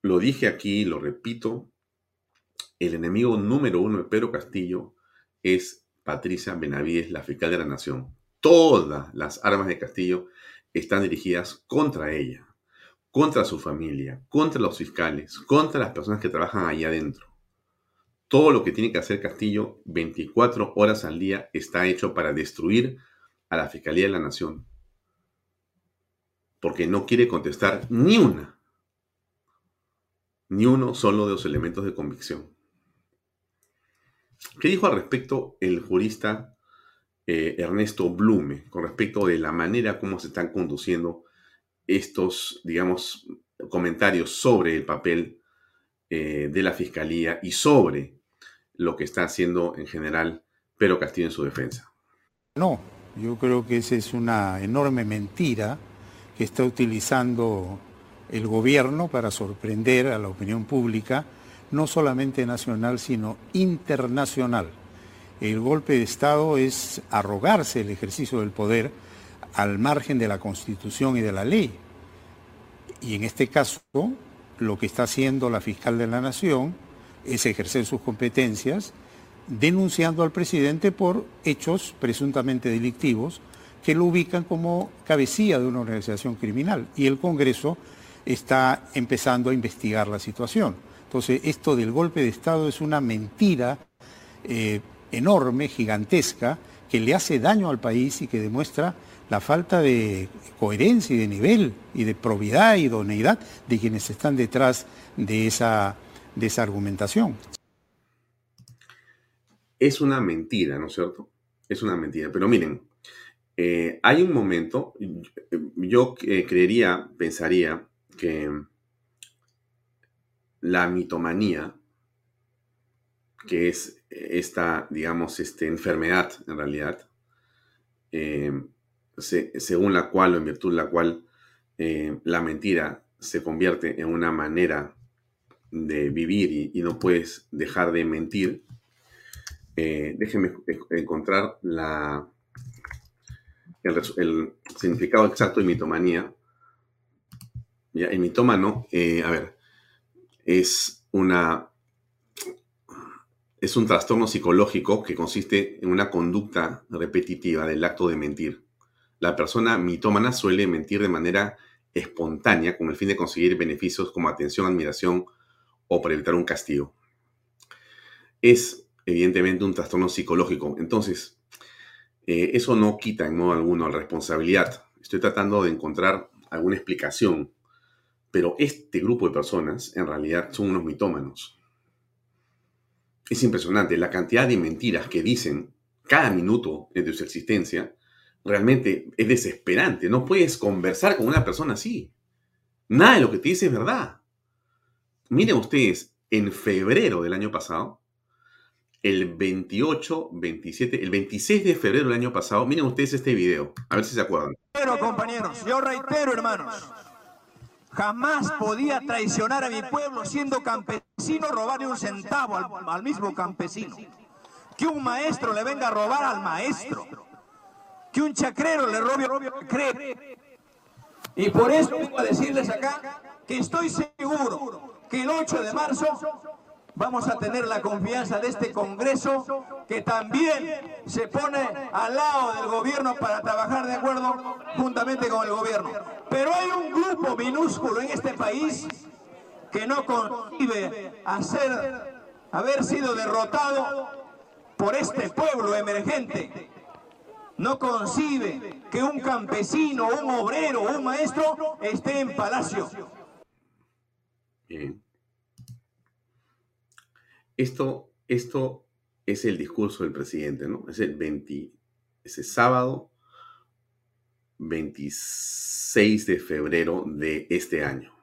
lo dije aquí, lo repito, el enemigo número uno de Pedro Castillo es Patricia Benavides, la fiscal de la Nación. Todas las armas de Castillo están dirigidas contra ella, contra su familia, contra los fiscales, contra las personas que trabajan allá adentro. Todo lo que tiene que hacer Castillo 24 horas al día está hecho para destruir a la Fiscalía de la Nación porque no quiere contestar ni una, ni uno solo de los elementos de convicción. ¿Qué dijo al respecto el jurista eh, Ernesto Blume con respecto de la manera como se están conduciendo estos, digamos, comentarios sobre el papel eh, de la Fiscalía y sobre lo que está haciendo en general Pedro Castillo en su defensa? No, yo creo que esa es una enorme mentira que está utilizando el gobierno para sorprender a la opinión pública, no solamente nacional, sino internacional. El golpe de Estado es arrogarse el ejercicio del poder al margen de la Constitución y de la ley. Y en este caso, lo que está haciendo la fiscal de la Nación es ejercer sus competencias denunciando al presidente por hechos presuntamente delictivos que lo ubican como cabecilla de una organización criminal. Y el Congreso está empezando a investigar la situación. Entonces, esto del golpe de Estado es una mentira eh, enorme, gigantesca, que le hace daño al país y que demuestra la falta de coherencia y de nivel y de probidad y idoneidad de quienes están detrás de esa, de esa argumentación es una mentira, ¿no es cierto? Es una mentira. Pero miren, eh, hay un momento, yo eh, creería, pensaría que la mitomanía, que es esta, digamos, este, enfermedad en realidad, eh, según la cual o en virtud de la cual la mentira se convierte en una manera de vivir y no puedes dejar de mentir, eh, déjenme encontrar la, el, significado exacto de mitomanía. Ya, el mitómano, eh, a ver, es una es un trastorno psicológico que consiste en una conducta repetitiva del acto de mentir. La persona mitómana suele mentir de manera espontánea con el fin de conseguir beneficios como atención, admiración o para evitar un castigo. Es evidentemente un trastorno psicológico. Entonces, eh, eso no quita en modo alguno la responsabilidad. Estoy tratando de encontrar alguna explicación, pero este grupo de personas en realidad son unos mitómanos. Es impresionante la cantidad de mentiras que dicen cada minuto de su existencia. Realmente es desesperante. No puedes conversar con una persona así. Nada de lo que te dice es verdad. Miren ustedes, en febrero del año pasado, el 28, 27, el 26 de febrero del año pasado. Miren ustedes este video, a ver si se acuerdan. Pero compañeros, yo reitero hermanos, Jamás podía traicionar a mi pueblo siendo campesino, robarle un centavo al, mismo campesino. Que un maestro le venga a robar al maestro. Que un chacrero le robe al cree. Y por eso vengo a decirles acá que estoy seguro que el 8 de marzo vamos a tener la confianza de este Congreso que también se pone al lado del gobierno para trabajar de acuerdo juntamente con el gobierno. Pero hay un grupo minúsculo en este país que no concibe haber sido derrotado por este pueblo emergente. No concibe que un campesino, un obrero, un maestro esté en palacio. Bien. Esto, esto es el discurso del presidente, ¿no? Es el 20, ese sábado 26 de febrero de este año.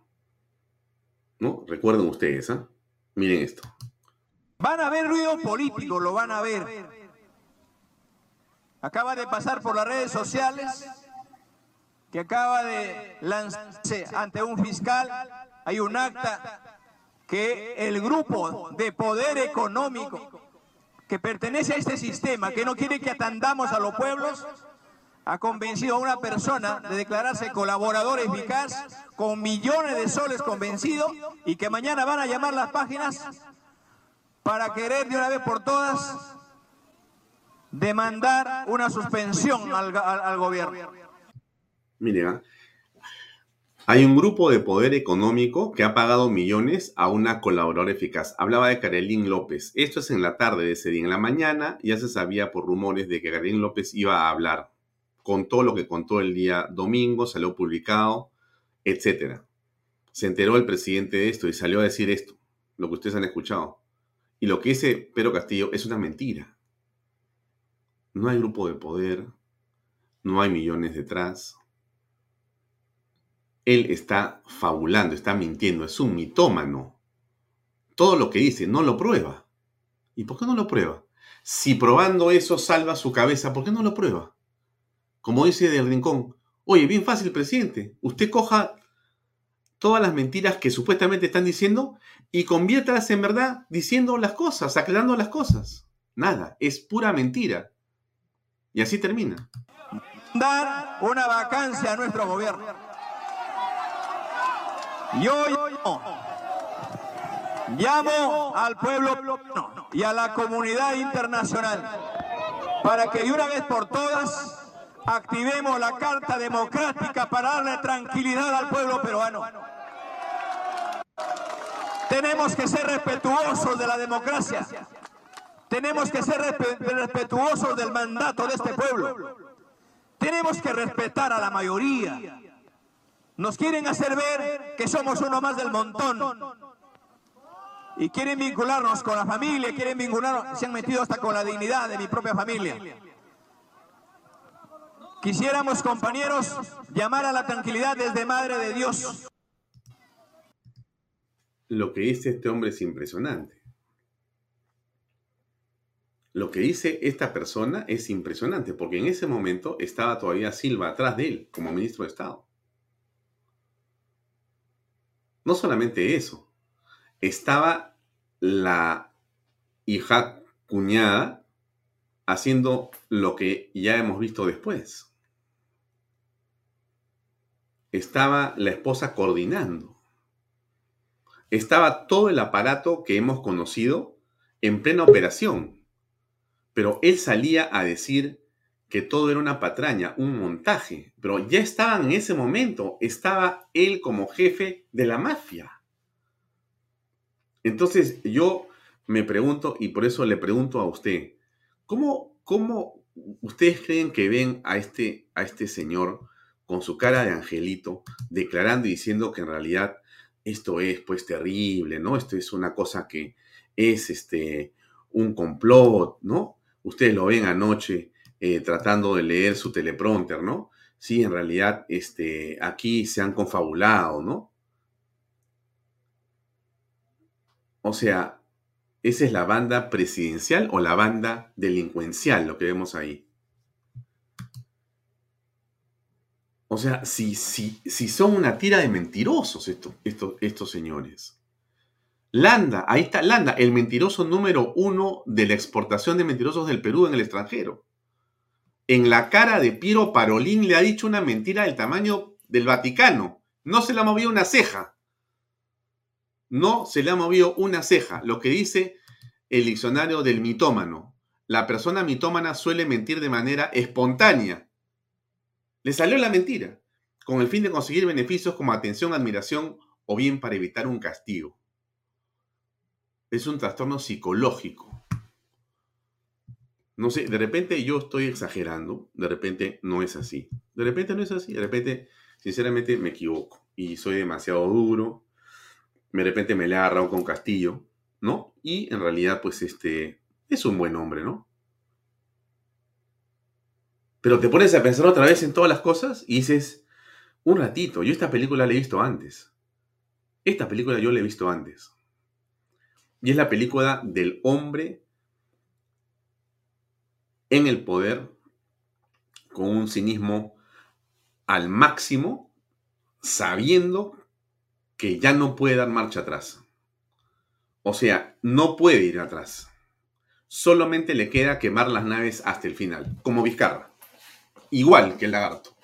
¿No? Recuerden ustedes, ¿ah? Miren esto. Van a ver ruido político, lo van a ver. Acaba de pasar por las redes sociales que acaba de lanzarse ante un fiscal. Hay un acta que el grupo de poder económico que pertenece a este sistema, que no quiere que atendamos a los pueblos, ha convencido a una persona de declararse colaborador eficaz con millones de soles convencido y que mañana van a llamar las páginas para querer de una vez por todas demandar una suspensión al, gobierno. Mira, hay un grupo de poder económico que ha pagado millones a una colaboradora eficaz. Hablaba de Karelín López. Esto es en la tarde de ese día. En la mañana ya se sabía por rumores de que Karelín López iba a hablar. Contó lo que contó el día domingo, salió publicado, etc. Se enteró el presidente de esto y salió a decir esto, lo que ustedes han escuchado. Y lo que dice Pedro Castillo es una mentira. No hay grupo de poder, no hay millones detrás él está fabulando, está mintiendo, es un mitómano. Todo lo que dice no lo prueba. ¿Y por qué no lo prueba? Si probando eso salva su cabeza, ¿por qué no lo prueba? Como dice Del Rincón, oye, bien fácil, presidente, usted coja todas las mentiras que supuestamente están diciendo y conviértalas en verdad diciendo las cosas, aclarando las cosas. Nada, es pura mentira. Y así termina. Dar una vacancia a nuestro gobierno yo llamo al pueblo y a la comunidad internacional para que de una vez por todas activemos la Carta Democrática para darle tranquilidad al pueblo peruano. Tenemos que ser respetuosos de la democracia. Tenemos que ser respetuosos del mandato de este pueblo. Tenemos que respetar a la mayoría. Nos quieren hacer ver que somos uno más del montón. Y quieren vincularnos con la familia, quieren vincularnos, se han metido hasta con la dignidad de mi propia familia. Quisiéramos, compañeros, llamar a la tranquilidad desde Madre de Dios. Lo que dice este hombre es impresionante. Lo que dice esta persona es impresionante, porque en ese momento estaba todavía Silva atrás de él como ministro de Estado. No solamente eso, estaba la hija cuñada haciendo lo que ya hemos visto después. Estaba la esposa coordinando. Estaba todo el aparato que hemos conocido en plena operación. Pero él salía a decir que todo era una patraña, un montaje, pero ya estaba en ese momento, estaba él como jefe de la mafia. Entonces yo me pregunto, y por eso le pregunto a usted, ¿cómo, cómo ustedes creen que ven a este, a este señor con su cara de angelito, declarando y diciendo que en realidad esto es pues terrible, ¿no? Esto es una cosa que es este un complot, ¿no? Ustedes lo ven anoche eh, tratando de leer su teleprompter, ¿no? Sí, en realidad este, aquí se han confabulado, ¿no? O sea, ¿esa es la banda presidencial o la banda delincuencial, lo que vemos ahí? O sea, si, son una tira de mentirosos estos, estos, estos señores. Landa, ahí está Landa, el mentiroso número uno de la exportación de mentirosos del Perú en el extranjero. En la cara de Piero Parolín le ha dicho una mentira del tamaño del Vaticano. No se le ha movido una ceja. No se le ha movido una ceja. Lo que dice el diccionario del mitómano. La persona mitómana suele mentir de manera espontánea. Le salió la mentira, con el fin de conseguir beneficios como atención, admiración o bien para evitar un castigo. Es un trastorno psicológico. No sé, de repente yo estoy exagerando, de repente no es así. De repente no es así, de repente, sinceramente, me equivoco y soy demasiado duro. De repente me le ha agarrado con Castillo, ¿no? Y en realidad, pues este, es un buen hombre, ¿no? Pero te pones a pensar otra vez en todas las cosas y dices, un ratito, yo esta película la he visto antes. Esta película yo la he visto antes. Y es la película del hombre en el poder con un cinismo al máximo, sabiendo que ya no puede dar marcha atrás. O sea, no puede ir atrás. Solamente le queda quemar las naves hasta el final, como Vizcarra igual que el lagarto.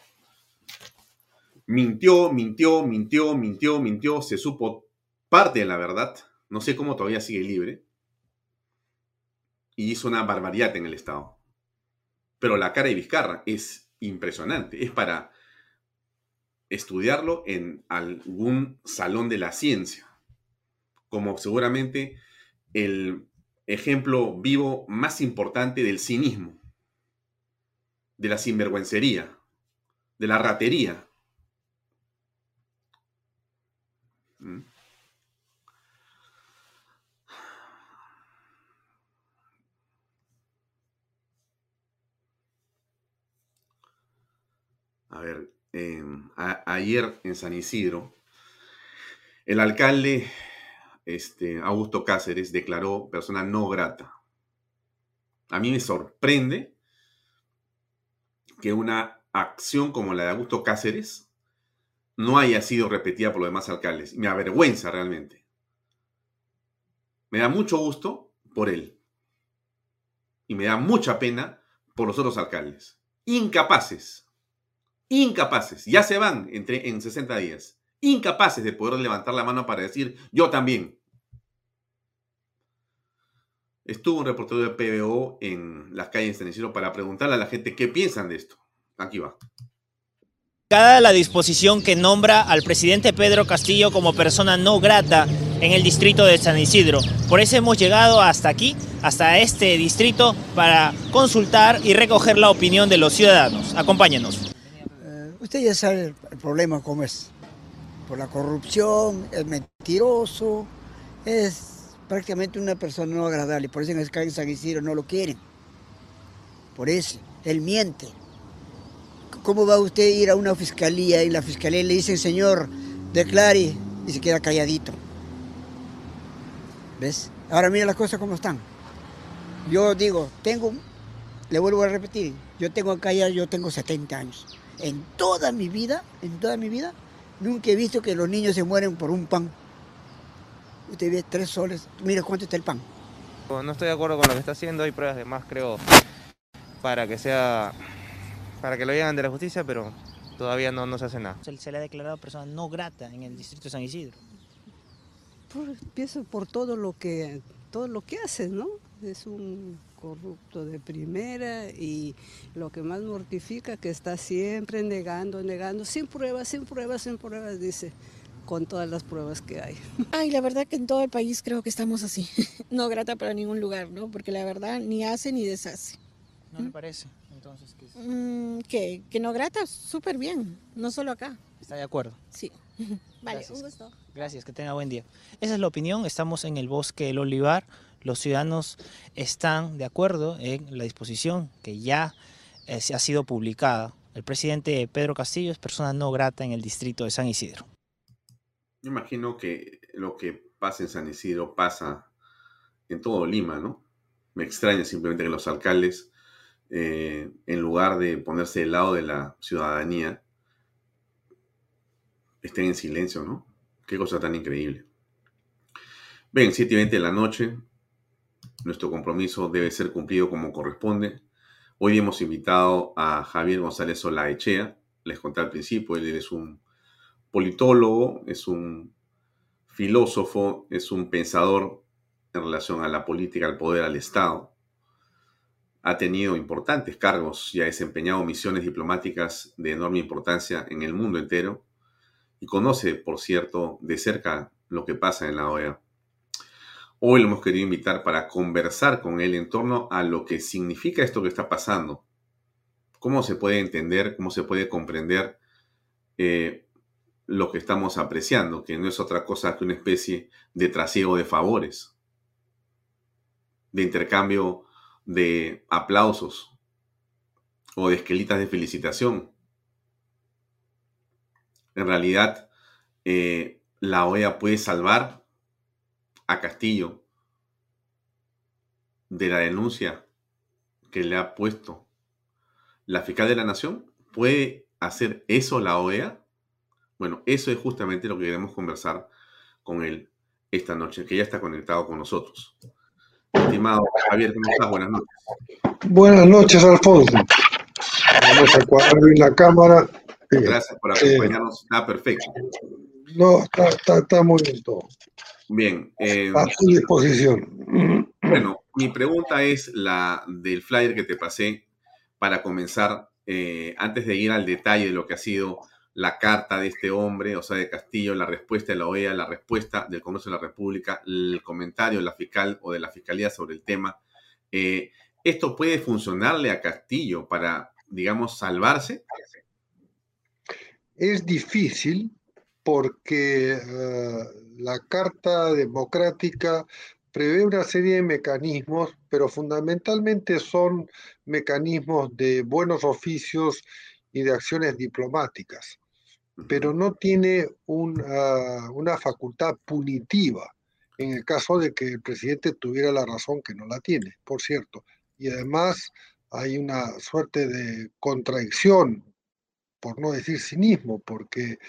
Mintió, mintió, mintió, mintió, mintió, se supo parte de la verdad, no sé cómo todavía sigue libre, y hizo una barbaridad en el Estado. Pero la cara de Vizcarra es impresionante, es para estudiarlo en algún salón de la ciencia, como seguramente el ejemplo vivo más importante del cinismo de la sinvergüencería, de la ratería. Ver, em, ayer en San Isidro, el alcalde este, Augusto Cáceres declaró persona no grata. A mí me sorprende que una acción como la de Augusto Cáceres no haya sido repetida por los demás alcaldes. Me avergüenza realmente. Me da mucho gusto por él. Y me da mucha pena por los otros alcaldes. Incapaces. Incapaces. Ya se van entre, en 60 días. Incapaces de poder levantar la mano para decir, yo también. Estuvo un reportero de PBO en las calles de Isidro para preguntarle a la gente qué piensan de esto. Aquí va. Cada la disposición que nombra al presidente Pedro Castillo como persona no grata en el distrito de San Isidro. Por eso hemos llegado hasta aquí, hasta este distrito, para consultar y recoger la opinión de los ciudadanos. Acompáñenos. Usted ya sabe el problema cómo es. Por la corrupción, es mentiroso, es prácticamente una persona no agradable. Por eso en en San Isidro no lo quieren. Por eso, él miente. ¿Cómo va usted a ir a una fiscalía y la fiscalía le dice, señor, declare y se queda calladito? ¿Ves? Ahora mira las cosas como están. Yo digo, tengo, le vuelvo a repetir, yo tengo acá ya, yo tengo 70 años. En toda mi vida, en toda mi vida, nunca he visto que los niños se mueren por un pan. Usted ve tres soles, mira cuánto está el pan. No estoy de acuerdo con lo que está haciendo, hay pruebas de más, creo, para que sea, para que lo lleven de la justicia, pero todavía no, no se hace nada. Se le ha declarado persona no grata en el distrito de San Isidro. Por, pienso por todo lo que todo lo que hace, ¿no? Es un corrupto de primera y lo que más mortifica que está siempre negando, negando, sin pruebas, sin pruebas, sin pruebas, dice con todas las pruebas que hay. Ay, la verdad que en todo el país creo que estamos así. No grata para ningún lugar, ¿no? Porque la verdad ni hace ni deshace. ¿No le parece? Entonces, ¿qué, mm, ¿qué? Que no grata súper bien, no solo acá. ¿Está de acuerdo? Sí. Vale, un gusto. Gracias, que tenga buen día. Esa es la opinión. Estamos en el bosque del Olivar. Los ciudadanos están de acuerdo en la disposición que ya eh, ha sido publicada. El presidente Pedro Castillo es persona no grata en el distrito de San Isidro. Yo imagino que lo que pasa en San Isidro pasa en todo Lima, ¿no? Me extraña simplemente que los alcaldes, eh, en lugar de ponerse del lado de la ciudadanía, estén en silencio, ¿no? Qué cosa tan increíble. Ven, 7 y 20 de la noche, nuestro compromiso debe ser cumplido como corresponde. Hoy hemos invitado a Javier González Solaechea. Les conté al principio, él es un politólogo, es un filósofo, es un pensador en relación a la política, al poder, al Estado. Ha tenido importantes cargos y ha desempeñado misiones diplomáticas de enorme importancia en el mundo entero y conoce, por cierto, de cerca lo que pasa en la OEA. Hoy lo hemos querido invitar para conversar con él en torno a lo que significa esto que está pasando. Cómo se puede entender, cómo se puede comprender eh, lo que estamos apreciando, que no es otra cosa que una especie de trasiego de favores, de intercambio de aplausos o de esquelitas de felicitación. En realidad, eh, la OEA puede salvar a Castillo de la denuncia que le ha puesto la fiscal de la Nación? ¿Puede hacer eso la OEA? Bueno, eso es justamente lo que queremos conversar con él esta noche, que ya está conectado con nosotros. Estimado Javier, ¿cómo estás? Buenas noches. Buenas noches, Alfonso. Vamos a cuadrar la cámara. Gracias por acompañarnos. Está perfecto. No, está, está muy bien todo. Bien. Eh, a su disposición. Bueno, mi pregunta es la del flyer que te pasé para comenzar, eh, antes de ir al detalle de lo que ha sido la carta de este hombre, o sea, de Castillo, la respuesta de la OEA, la respuesta del Congreso de la República, el comentario de la fiscal o de la fiscalía sobre el tema. Eh, ¿Esto puede funcionarle a Castillo para, digamos, salvarse? Es difícil porque la Carta Democrática prevé una serie de mecanismos, pero fundamentalmente son mecanismos de buenos oficios y de acciones diplomáticas, pero no tiene una, una facultad punitiva en el caso de que el presidente tuviera la razón que no la tiene, por cierto. Y además hay una suerte de contradicción, por no decir cinismo, porque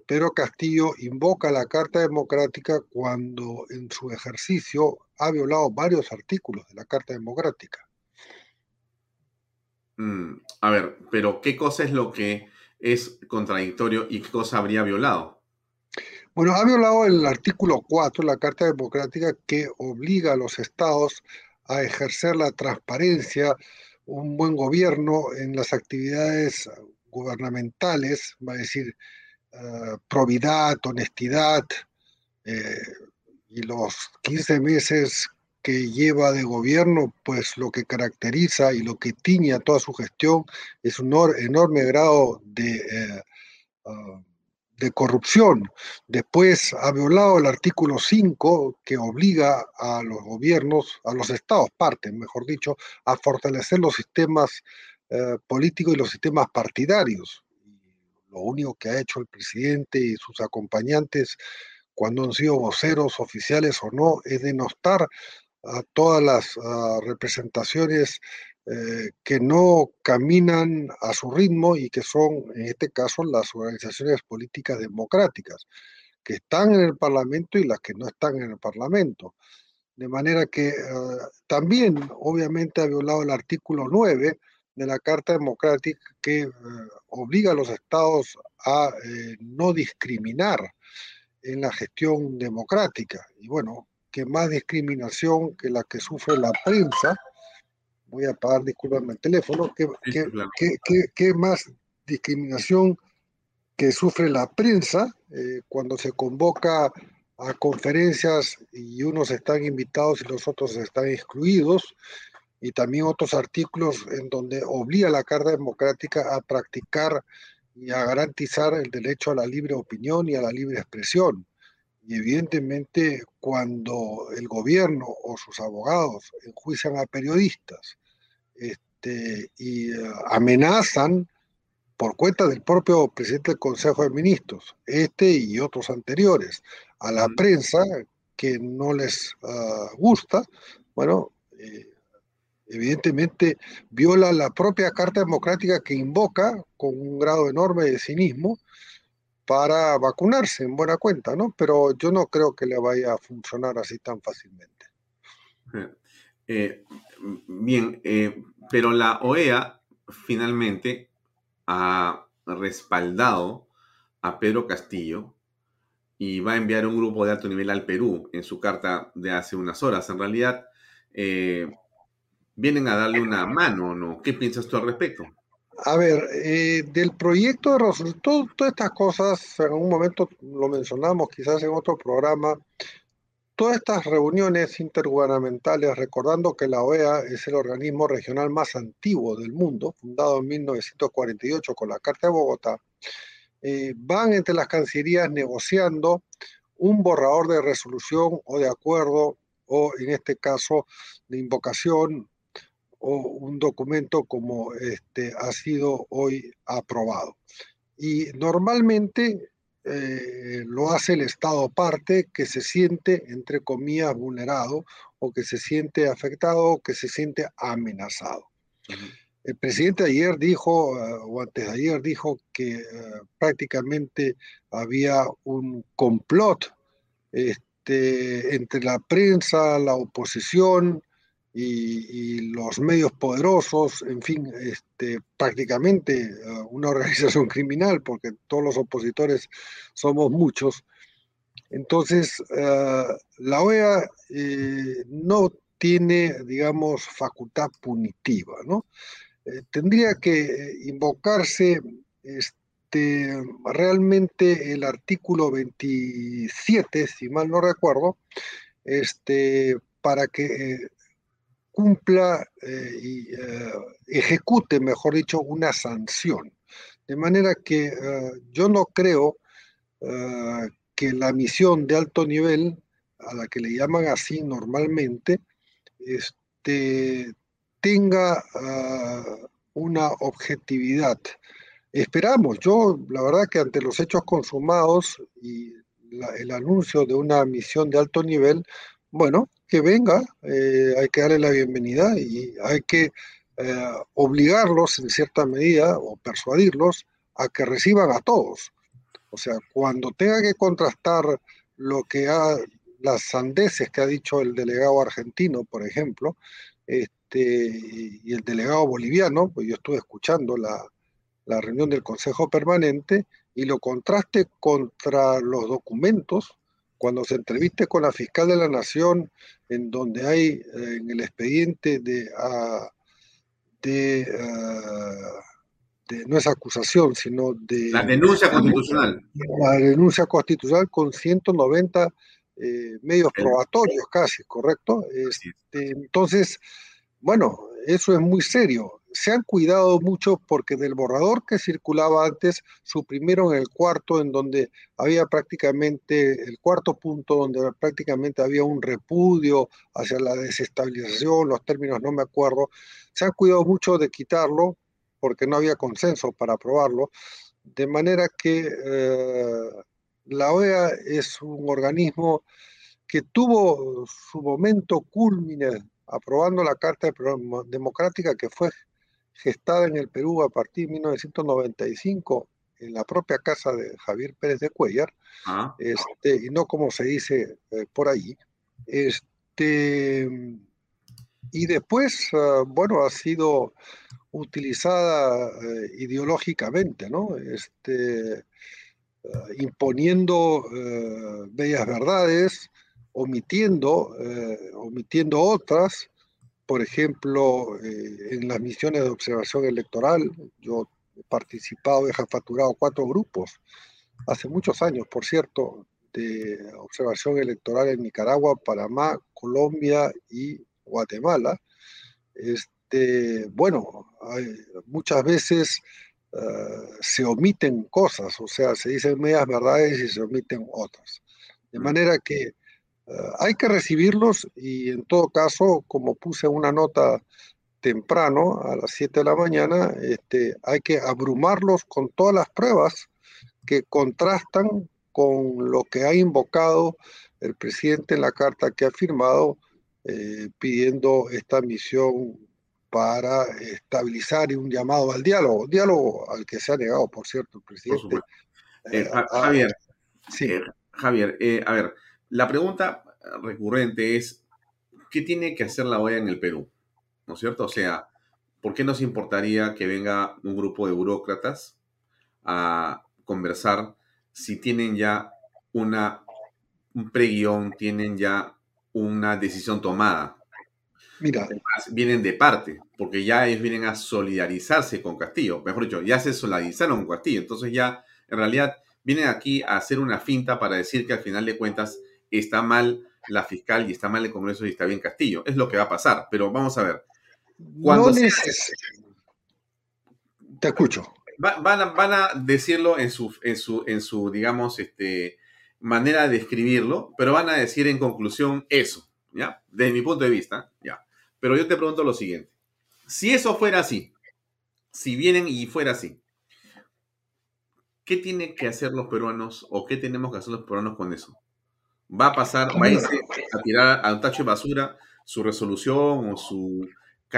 Pedro Castillo invoca la Carta Democrática cuando en su ejercicio ha violado varios artículos de la Carta Democrática. Mm, a ver, pero ¿qué cosa es lo que es contradictorio y qué cosa habría violado? Bueno, ha violado el artículo 4 de la Carta Democrática que obliga a los estados a ejercer la transparencia, un buen gobierno en las actividades gubernamentales, va a decir, eh, probidad, honestidad, eh, y los 15 meses que lleva de gobierno, pues lo que caracteriza y lo que tiña toda su gestión es un enorme grado de, eh, ah, de corrupción. Después ha violado el artículo 5 que obliga a los gobiernos, a los estados, partes, mejor dicho, a fortalecer los sistemas políticos y los sistemas partidarios lo único que ha hecho el presidente y sus acompañantes cuando han sido voceros oficiales o no es denostar a todas las ah, representaciones eh, que no caminan a su ritmo y que son, en este caso, las organizaciones políticas democráticas, que están en el Parlamento y las que no están en el Parlamento. De manera que ah, también, obviamente, ha violado el artículo 9 de la Carta Democrática que eh, obliga a los estados a eh, no discriminar en la gestión democrática. Y bueno, que más discriminación que la que sufre la prensa, voy a apagar, discúlpame el teléfono, que, más discriminación que sufre la prensa eh, cuando se convoca a conferencias y unos están invitados y los otros están excluidos, y también otros artículos en donde obliga a la Carta Democrática a practicar y a garantizar el derecho a la libre opinión y a la libre expresión. Y evidentemente cuando el gobierno o sus abogados enjuician a periodistas este, y eh, amenazan por cuenta del propio presidente del Consejo de Ministros, este y otros anteriores, a la prensa que no les ah, gusta, bueno, eh, evidentemente viola la propia Carta Democrática que invoca con un grado enorme de cinismo para vacunarse en buena cuenta, ¿no? Pero yo no creo que le vaya a funcionar así tan fácilmente. Eh, bien, eh, pero la OEA finalmente ha respaldado a Pedro Castillo y va a enviar un grupo de alto nivel al Perú en su carta de hace unas horas. En realidad, eh, vienen a darle una mano, ¿no? ¿Qué piensas tú al respecto? A ver, eh, del proyecto de resolución, todas estas cosas, en un momento lo mencionamos, quizás en otro programa, todas estas reuniones intergubernamentales, recordando que la OEA es el organismo regional más antiguo del mundo, fundado en 1948 con la Carta de Bogotá, eh, van entre las cancillerías negociando un borrador de resolución o de acuerdo, o en este caso de invocación o un documento como este ha sido hoy aprobado. Y normalmente eh, lo hace el Estado parte que se siente, entre comillas, vulnerado o que se siente afectado o que se siente amenazado. El presidente ayer dijo, eh, o antes de ayer dijo, que eh, prácticamente había un complot este, entre la prensa, la oposición, y, los medios poderosos, en fin, este, prácticamente eh, una organización criminal, porque todos los opositores somos muchos. Entonces, eh, la OEA eh, no tiene, digamos, facultad punitiva, ¿no? tendría que invocarse este, realmente el artículo 27, si mal no recuerdo, este, para que cumpla eh, y eh, ejecute, mejor dicho, una sanción. De manera que eh, yo no creo que la misión de alto nivel, a la que le llaman así normalmente, este, tenga una objetividad. Esperamos, yo la verdad que ante los hechos consumados y el anuncio de una misión de alto nivel, bueno, que venga, eh, hay que darle la bienvenida y hay que eh, obligarlos en cierta medida o persuadirlos a que reciban a todos. O sea, cuando tenga que contrastar lo que ha, las sandeces que ha dicho el delegado argentino, por ejemplo, este, y el delegado boliviano, pues yo estuve escuchando la, la reunión del Consejo Permanente, y lo contraste contra los documentos cuando se entreviste con la fiscal de la Nación, en donde hay eh, en el expediente de, ah, de, no es acusación, sino de... La denuncia constitucional. La denuncia constitucional con 190 eh, medios probatorios casi, ¿correcto? Este, entonces, bueno, eso es muy serio se han cuidado mucho porque del borrador que circulaba antes suprimieron el cuarto en donde había prácticamente, el cuarto punto donde prácticamente había un repudio hacia la desestabilización, los términos no me acuerdo. Se han cuidado mucho de quitarlo porque no había consenso para aprobarlo. De manera que eh, la OEA es un organismo que tuvo su momento culmine aprobando la Carta Democrática que fue gestada en el Perú a partir de 1995 en la propia casa de Javier Pérez de Cuellar, ah. este, y no como se dice eh, por ahí. Este, y después, ah, bueno, ha sido utilizada eh, ideológicamente, ¿no? Este, ah, imponiendo eh, bellas verdades, omitiendo, omitiendo otras, por ejemplo, eh, en las misiones de observación electoral, yo he participado, he jefaturado cuatro grupos, hace muchos años, por cierto, de observación electoral en Nicaragua, Panamá, Colombia y Guatemala. Este, bueno, muchas veces eh, se omiten cosas, o sea, se dicen medias verdades y se omiten otras. De mm. manera que hay que recibirlos y en todo caso, como puse una nota temprano, a las 7 de la mañana, este, hay que abrumarlos con todas las pruebas que contrastan con lo que ha invocado el presidente en la carta que ha firmado eh, pidiendo esta misión para estabilizar y un llamado al diálogo, diálogo al que se ha negado, por cierto, el presidente. Eh, Javier, sí. Javier, a ver, la pregunta recurrente es, ¿qué tiene que hacer la OEA en el Perú? ¿No es cierto? O sea, ¿por qué nos importaría que venga un grupo de burócratas a conversar si tienen ya una, un preguión, tienen ya una decisión tomada? Mira. vienen de parte, porque ya ellos vienen a solidarizarse con Castillo. Mejor dicho, ya se solidarizaron con Castillo. Entonces ya, en realidad, vienen aquí a hacer una finta para decir que al final de cuentas está mal la fiscal y está mal el Congreso y está bien Castillo. Es lo que va a pasar. Pero vamos a ver. Cuando no Te escucho. van, a, van, a, decirlo en su, en su, en su, digamos, este, manera de escribirlo, pero van a decir en conclusión eso, ¿ya? Desde mi punto de vista, ¿ya? Pero yo te pregunto lo siguiente. Si eso fuera así, si vienen y fuera así, ¿qué tienen que hacer los peruanos o qué tenemos que hacer los peruanos con eso? ¿Va a pasar, va a irse a tirar a un tacho de basura su resolución o su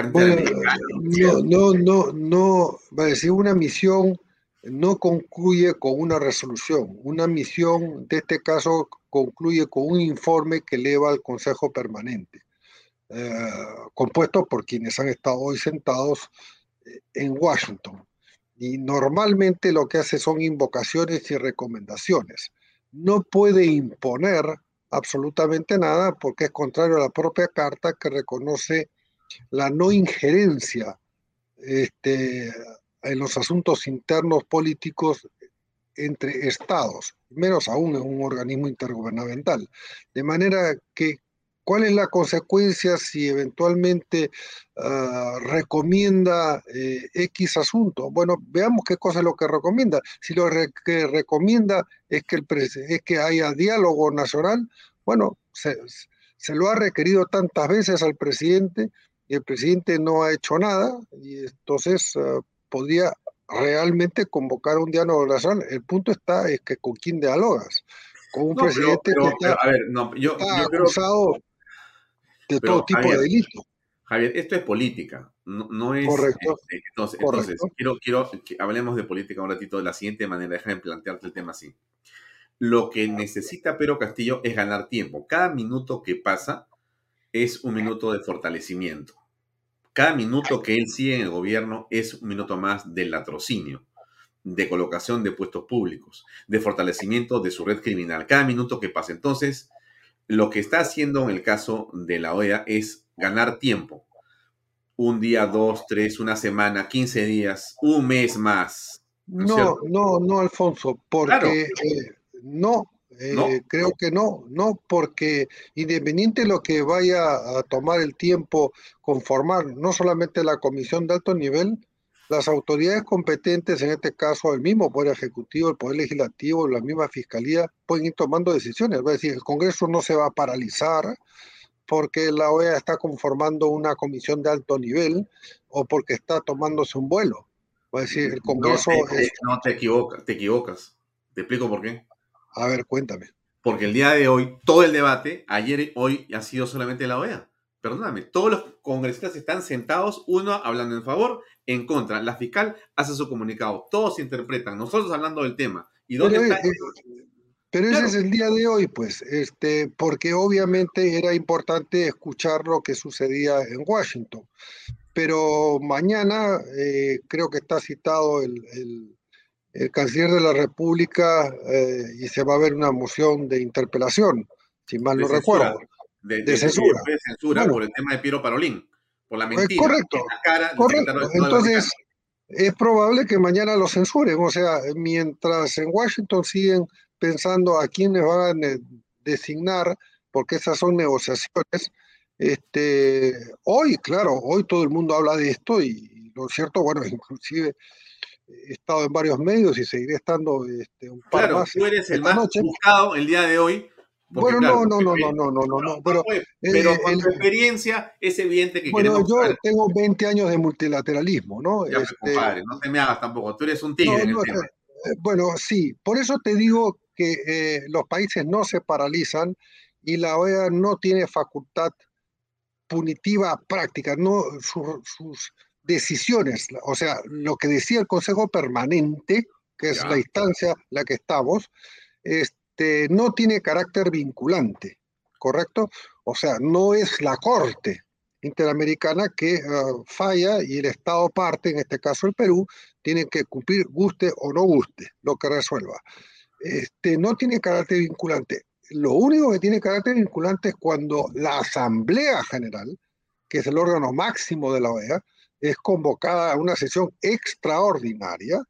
no, no, no, no, va a decir, una misión no concluye con una resolución. Una misión, de este caso, concluye con un informe que eleva al Consejo Permanente, eh, compuesto por quienes han estado hoy sentados eh, en Washington. Y normalmente lo que hace son invocaciones y recomendaciones. No puede imponer absolutamente nada porque es contrario a la propia carta que reconoce la no injerencia este, en los asuntos internos políticos entre estados, menos aún en un organismo intergubernamental. De manera que, ¿cuál es la consecuencia si eventualmente ah, recomienda eh, X asunto? Bueno, veamos qué cosa es lo que recomienda. Si lo que recomienda es que, el es que haya diálogo nacional, bueno, se, se lo ha requerido tantas veces al presidente y el presidente no ha hecho nada y entonces ah, podría realmente convocar un diálogo nacional. El punto está es que con quién dialogas, con un presidente que está, a ver, no, yo, acusado de todo tipo de delitos. Javier, esto es política, no, es... Correcto. Este, entonces, entonces, quiero, quiero que hablemos de política un ratito de la siguiente manera, déjame plantearte el tema así. Lo que necesita Pedro Castillo es ganar tiempo. Cada minuto que pasa es un minuto de fortalecimiento. Cada minuto que él sigue en el gobierno es un minuto más de latrocinio, de colocación de puestos públicos, de fortalecimiento de su red criminal. Cada minuto que pasa. Entonces, lo que está haciendo en el caso de la OEA es ganar tiempo. Un día, dos, tres, una semana, quince días, un mes más. No, no, no, Alfonso, porque eh, no, eh, creo que no, no, porque independiente de lo que vaya a tomar el tiempo conformar no solamente la comisión de alto nivel, las autoridades competentes, en este caso el mismo Poder Ejecutivo, el Poder Legislativo, la misma Fiscalía, pueden ir tomando decisiones. A decir, el Congreso no se va a paralizar porque la OEA está conformando una comisión de alto nivel o porque está tomándose un vuelo. A decir, el Congreso... No te, no te equivocas, te equivocas. Te explico por qué. A ver, cuéntame. Porque el día de hoy, todo el debate, ayer y hoy, ha sido solamente la OEA. Perdóname, todos los congresistas están sentados, uno hablando en favor, en contra. La fiscal hace su comunicado, todos interpretan, nosotros hablando del tema. ¿Y dónde pero, está? pero ese es el día de hoy, pues, este, porque obviamente era importante escuchar lo que sucedía en Washington. Pero mañana eh, creo que está citado el el canciller de la República eh, y se va a ver una moción de interpelación, si mal no recuerdo. De, censura. De censura por el tema de Piero Parolín, por la mentira. correcto. correcto. Entonces, es probable que mañana lo censuren. O sea, mientras en Washington siguen pensando a quiénes van a designar, porque esas son negociaciones, este, hoy, claro, hoy todo el mundo habla de esto y lo cierto, bueno, inclusive he estado en varios medios y seguiré estando este, un par claro, tú eres el más buscado el día de hoy. Bueno, claro, no, no, no, no, no, no, no, pero, pues, eh, pero eh, tu experiencia es evidente que Bueno, yo tengo 20 años de multilateralismo, ¿no? Ya, pues, este, no te me hagas tampoco, tú eres un tigre. Eh, eh, bueno, sí, por eso te digo que los países no se paralizan y la OEA no tiene facultad punitiva práctica, no sus decisiones, o sea, lo que decía el Consejo Permanente, que es la instancia en la que estamos, este no tiene carácter vinculante, ¿correcto? O sea, no es la Corte Interamericana que ah, falla y el Estado parte, en este caso el Perú, tiene que cumplir, guste o no guste, lo que resuelva. Este, no tiene carácter vinculante. Lo único que tiene carácter vinculante es cuando la Asamblea General, que es el órgano máximo de la OEA, es convocada a una sesión extraordinaria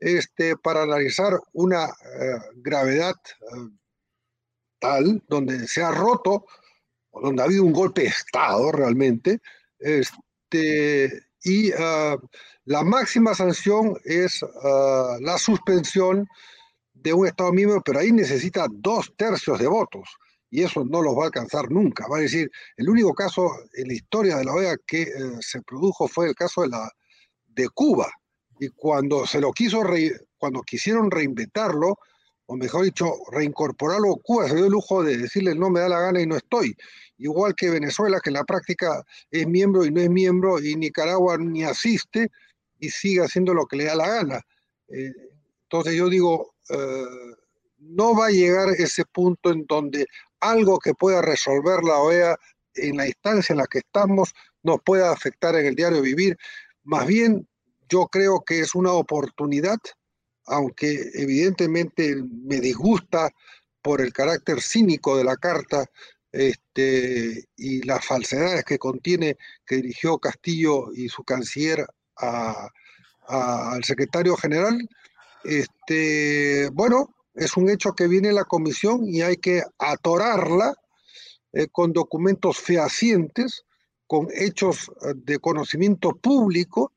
este, para analizar una eh, gravedad eh, tal, donde se ha roto, o donde ha habido un golpe de Estado realmente, este, y ah, la máxima sanción es ah, la suspensión de un Estado miembro, pero ahí necesita dos tercios de votos y eso no los va a alcanzar nunca. Va a decir, el único caso en la historia de la OEA que se produjo fue el caso de, la, de Cuba. Y cuando se lo quiso, cuando quisieron reinventarlo, o mejor dicho, reincorporarlo, Cuba se dio el lujo de decirle no me da la gana y no estoy. Igual que Venezuela, que en la práctica es miembro y no es miembro, y Nicaragua ni asiste y sigue haciendo lo que le da la gana. Eh, entonces yo digo, eh, no va a llegar ese punto en donde algo que pueda resolver la OEA en la instancia en la que estamos nos pueda afectar en el diario vivir. Más bien, yo creo que es una oportunidad, aunque evidentemente me disgusta por el carácter cínico de la carta este, y las falsedades que contiene que dirigió Castillo y su canciller al secretario general. Este, bueno, es un hecho que viene la comisión y hay que atorarla eh, con documentos fehacientes, con hechos eh, de conocimiento público,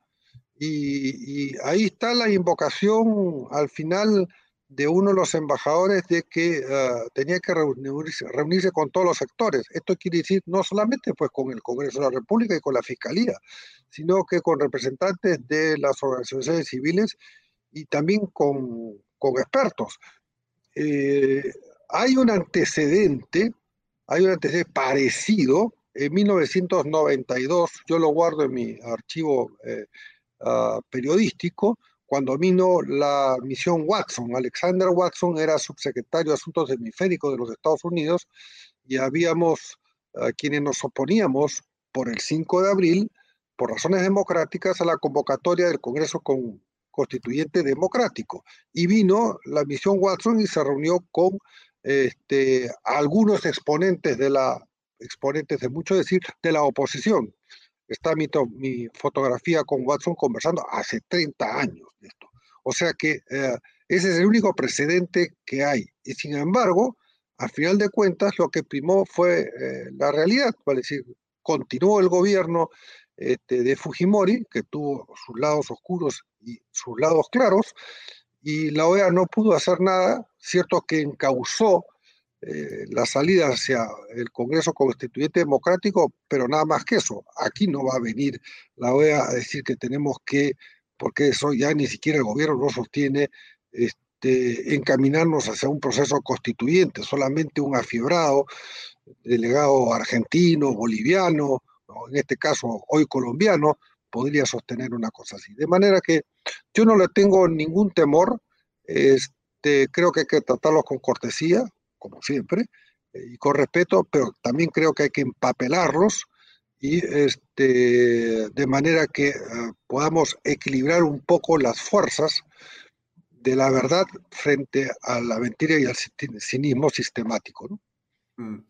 y, ahí está la invocación al final de uno de los embajadores de que eh, tenía que reunirse, reunirse, con todos los sectores. Esto quiere decir no solamente pues con el Congreso de la República y con la Fiscalía, sino que con representantes de las organizaciones civiles y también con, con expertos. Eh, hay un antecedente, hay un antecedente parecido. En 1992, yo lo guardo en mi archivo eh, ah, periodístico, cuando vino la misión Watson. Alexander Watson era subsecretario de Asuntos Hemisféricos de los Estados Unidos y habíamos ah, quienes nos oponíamos por el 5 de abril, por razones democráticas, a la convocatoria del Congreso con, constituyente democrático. Y vino la misión Watson y se reunió con este, algunos exponentes de la, exponentes de mucho decir, de la oposición. Está mi, fotografía con Watson conversando hace 30 años de esto. O sea que eh, ese es el único precedente que hay. Y sin embargo, a final de cuentas, lo que primó fue eh, la realidad, es decir, continuó el gobierno este, de Fujimori, que tuvo sus lados oscuros y sus lados claros, y la OEA no pudo hacer nada, cierto que encausó eh, la salida hacia el Congreso Constituyente Democrático, pero nada más que eso. Aquí no va a venir la OEA a decir que tenemos que, porque eso ya ni siquiera el gobierno lo sostiene, este, encaminarnos hacia un proceso constituyente, solamente un afiebrado delegado argentino, boliviano, en este caso hoy colombiano, podría sostener una cosa así. De manera que yo no le tengo ningún temor, este, creo que hay que tratarlos con cortesía, como siempre, eh, y con respeto, pero también creo que hay que empapelarlos y este, de manera que eh, podamos equilibrar un poco las fuerzas de la verdad frente a la mentira y al cinismo sistemático. ¿no? Mm.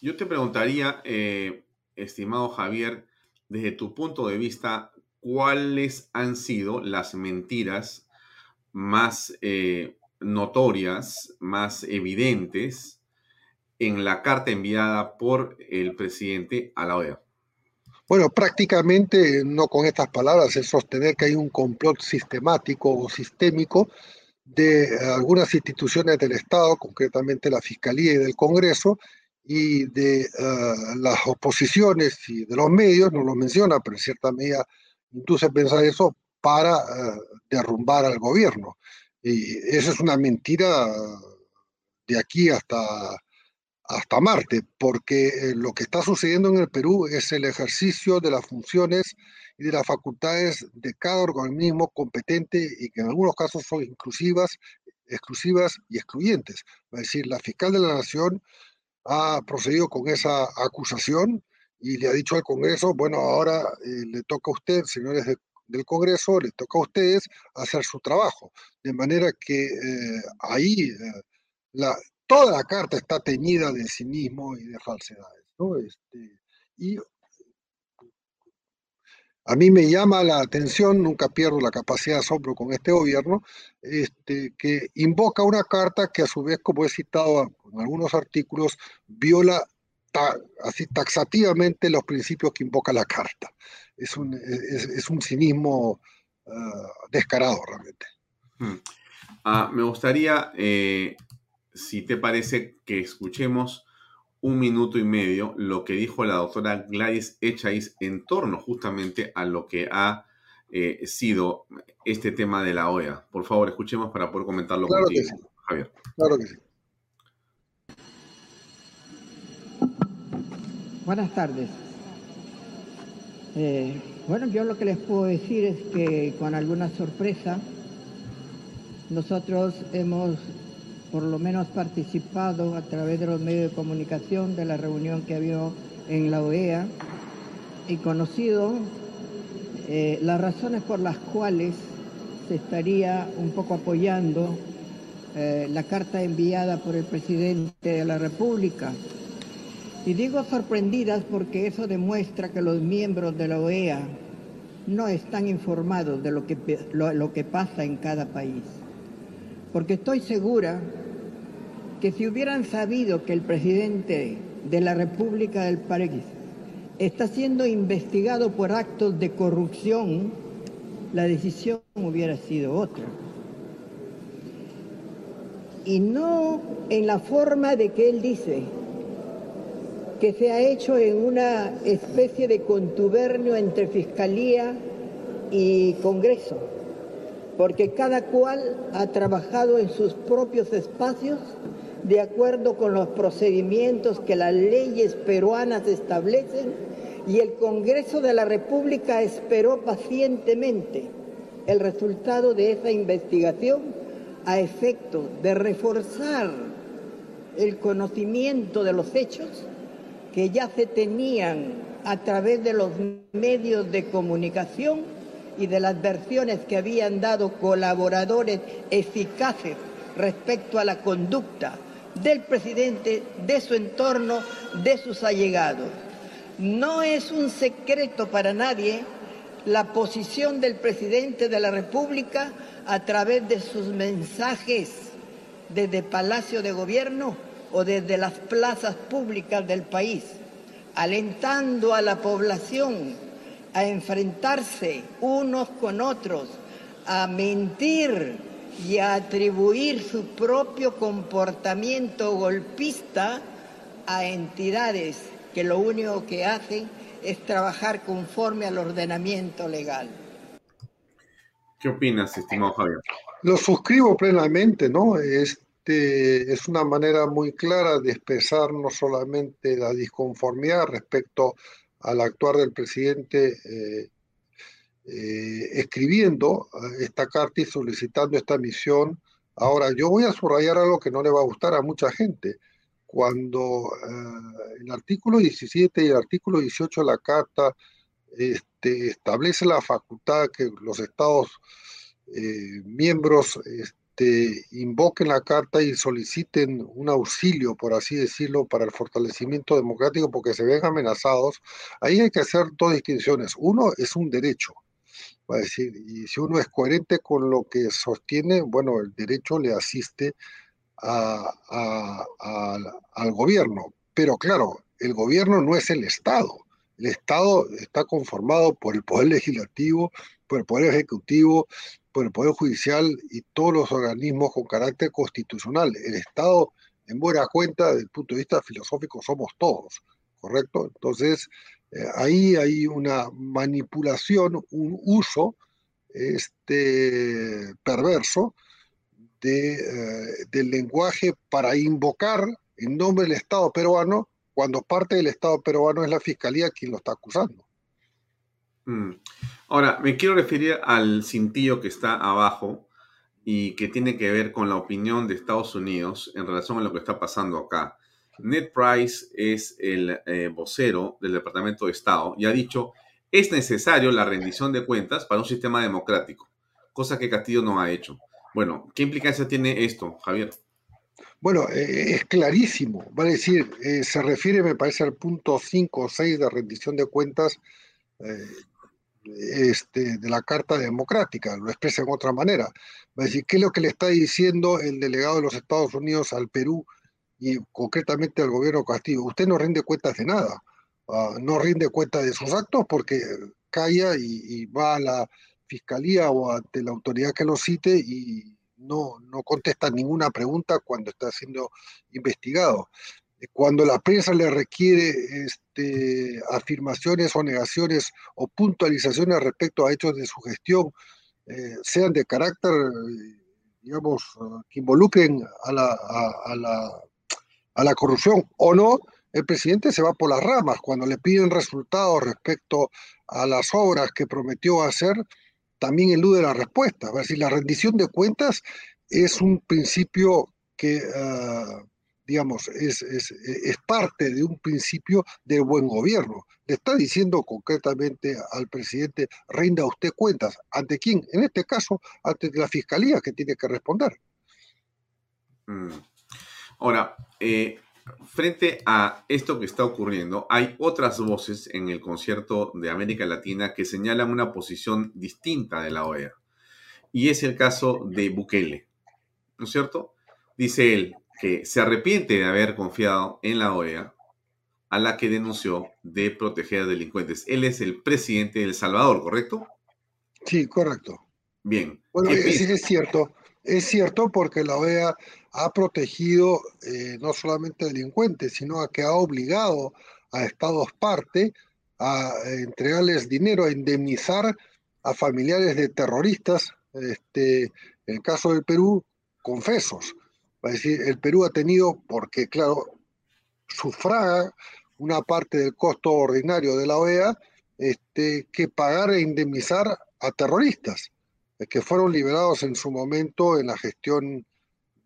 Yo te preguntaría, eh, estimado Javier, desde tu punto de vista, ¿cuáles han sido las mentiras más notorias, más evidentes en la carta enviada por el presidente a la OEA? Bueno, prácticamente no con estas palabras, es sostener que hay un complot sistemático o sistémico de algunas instituciones del Estado, concretamente la Fiscalía y del Congreso, y de eh, las oposiciones y de los medios, no lo menciona, pero en cierta medida induce a pensar eso para eh, derrumbar al gobierno. Y eso es una mentira de aquí hasta, hasta Marte, porque eh, lo que está sucediendo en el Perú es el ejercicio de las funciones y de las facultades de cada organismo competente y que en algunos casos son inclusivas, exclusivas y excluyentes. Es decir, la fiscal de la Nación ha procedido con esa acusación y le ha dicho al Congreso, bueno, ahora eh, le toca a usted, señores del Congreso, le toca a ustedes hacer su trabajo. De manera que eh, ahí eh, toda la carta está teñida de cinismo y de falsedades. ¿no? Este, y a mí me llama la atención, nunca pierdo la capacidad de asombro con este gobierno, este, que invoca una carta que a su vez, como he citado en algunos artículos, viola así taxativamente los principios que invoca la carta. Es un, es, un cinismo ah, descarado realmente. Hmm. Ah, me gustaría, eh, si te parece, que escuchemos un minuto y medio lo que dijo la doctora Gladys Echais en torno justamente a lo que ha eh, sido este tema de la OEA. Por favor, escuchemos para poder comentarlo claro contigo, que sí. Javier. Claro que sí. Buenas tardes. Eh, bueno, yo lo que les puedo decir es que con alguna sorpresa nosotros hemos por lo menos participado a través de los medios de comunicación de la reunión que había en la OEA y conocido eh, las razones por las cuales se estaría un poco apoyando eh, la carta enviada por el presidente de la República. Y digo sorprendidas porque eso demuestra que los miembros de la OEA no están informados de lo que, lo que pasa en cada país. Porque estoy segura que si hubieran sabido que el presidente de la República del país está siendo investigado por actos de corrupción, la decisión hubiera sido otra. Y no en la forma de que él dice, que se ha hecho en una especie de contubernio entre Fiscalía y Congreso, porque cada cual ha trabajado en sus propios espacios de acuerdo con los procedimientos que las leyes peruanas establecen y el Congreso de la República esperó pacientemente el resultado de esa investigación a efecto de reforzar el conocimiento de los hechos que ya se tenían a través de los medios de comunicación y de las versiones que habían dado colaboradores eficaces respecto a la conducta del presidente, de su entorno, de sus allegados. No es un secreto para nadie la posición del presidente de la República a través de sus mensajes desde Palacio de Gobierno o desde las plazas públicas del país, alentando a la población a enfrentarse unos con otros, a mentir y a atribuir su propio comportamiento golpista a entidades que lo único que hacen es trabajar conforme al ordenamiento legal. ¿Qué opinas, estimado Javier? Lo suscribo plenamente, ¿no? Este, es una manera muy clara de expresar no solamente la disconformidad respecto al actuar del presidente eh, eh, escribiendo eh, esta carta y solicitando esta misión. Ahora, yo voy a subrayar algo que no le va a gustar a mucha gente. Cuando eh, el artículo 17 y el artículo 18 de la carta este, establece la facultad que los estados miembros este, invoquen la carta y soliciten un auxilio, por así decirlo, para el fortalecimiento democrático porque se ven amenazados, ahí hay que hacer dos distinciones. Uno es un derecho, va a decir, y si uno es coherente con lo que sostiene, bueno, el derecho le asiste al gobierno. Pero claro, el gobierno no es el Estado. El Estado está conformado por el Poder Legislativo, por el Poder Ejecutivo, por el Poder Judicial y todos los organismos con carácter constitucional. El Estado, en buena cuenta, desde el punto de vista filosófico, somos todos, ¿correcto? Entonces, eh, ahí hay una manipulación, un uso este, perverso de, eh, del lenguaje para invocar en nombre del Estado peruano cuando parte del Estado peruano es la Fiscalía quien lo está acusando. Mm. Ahora, me quiero referir al cintillo que está abajo y que tiene que ver con la opinión de Estados Unidos en relación a lo que está pasando acá. Ned Price es el eh, vocero del Departamento de Estado y ha dicho, es necesario la rendición de cuentas para un sistema democrático, cosa que Castillo no ha hecho. Bueno, ¿qué implicancia tiene esto, Javier? Bueno, eh, es clarísimo. Va decir, eh, se refiere, me parece, al punto 5 o 6 de rendición de cuentas este, de la Carta Democrática, lo expresa en otra manera. Va a decir, ¿qué es lo que le está diciendo el delegado de los Estados Unidos al Perú y concretamente al gobierno Castillo? Usted no rinde cuentas de nada, ah, no rinde cuentas de sus actos porque calla y, va a la fiscalía o ante la autoridad que lo cite y no, no contesta ninguna pregunta cuando está siendo investigado cuando la prensa le requiere este, afirmaciones o negaciones o puntualizaciones respecto a hechos de su gestión, eh, sean de carácter, digamos, que involucren a la, a, la, a la corrupción o no, el presidente se va por las ramas. Cuando le piden resultados respecto a las obras que prometió hacer, también elude la respuesta. Es decir, la rendición de cuentas es un principio que ah, digamos, es, es, parte de un principio de buen gobierno. Le está diciendo concretamente al presidente, rinda usted cuentas. ¿Ante quién? En este caso, ante la fiscalía que tiene que responder. Mm. Ahora, eh, frente a esto que está ocurriendo, hay otras voces en el concierto de América Latina que señalan una posición distinta de la OEA. Y es el caso de Bukele, ¿no es cierto? Dice él, que se arrepiente de haber confiado en la OEA, a la que denunció de proteger a delincuentes. Él es el presidente de El Salvador, ¿correcto? Sí, correcto. Bien. Bueno, es, es, cierto, es cierto porque la OEA ha protegido eh, no solamente a delincuentes, sino a que ha obligado a estados parte a entregarles dinero, a indemnizar a familiares de terroristas, este, en el caso del Perú, confesos. Va decir, el Perú ha tenido, porque claro, sufraga una parte del costo ordinario de la OEA, este, que pagar e indemnizar a terroristas eh, que fueron liberados en su momento en la gestión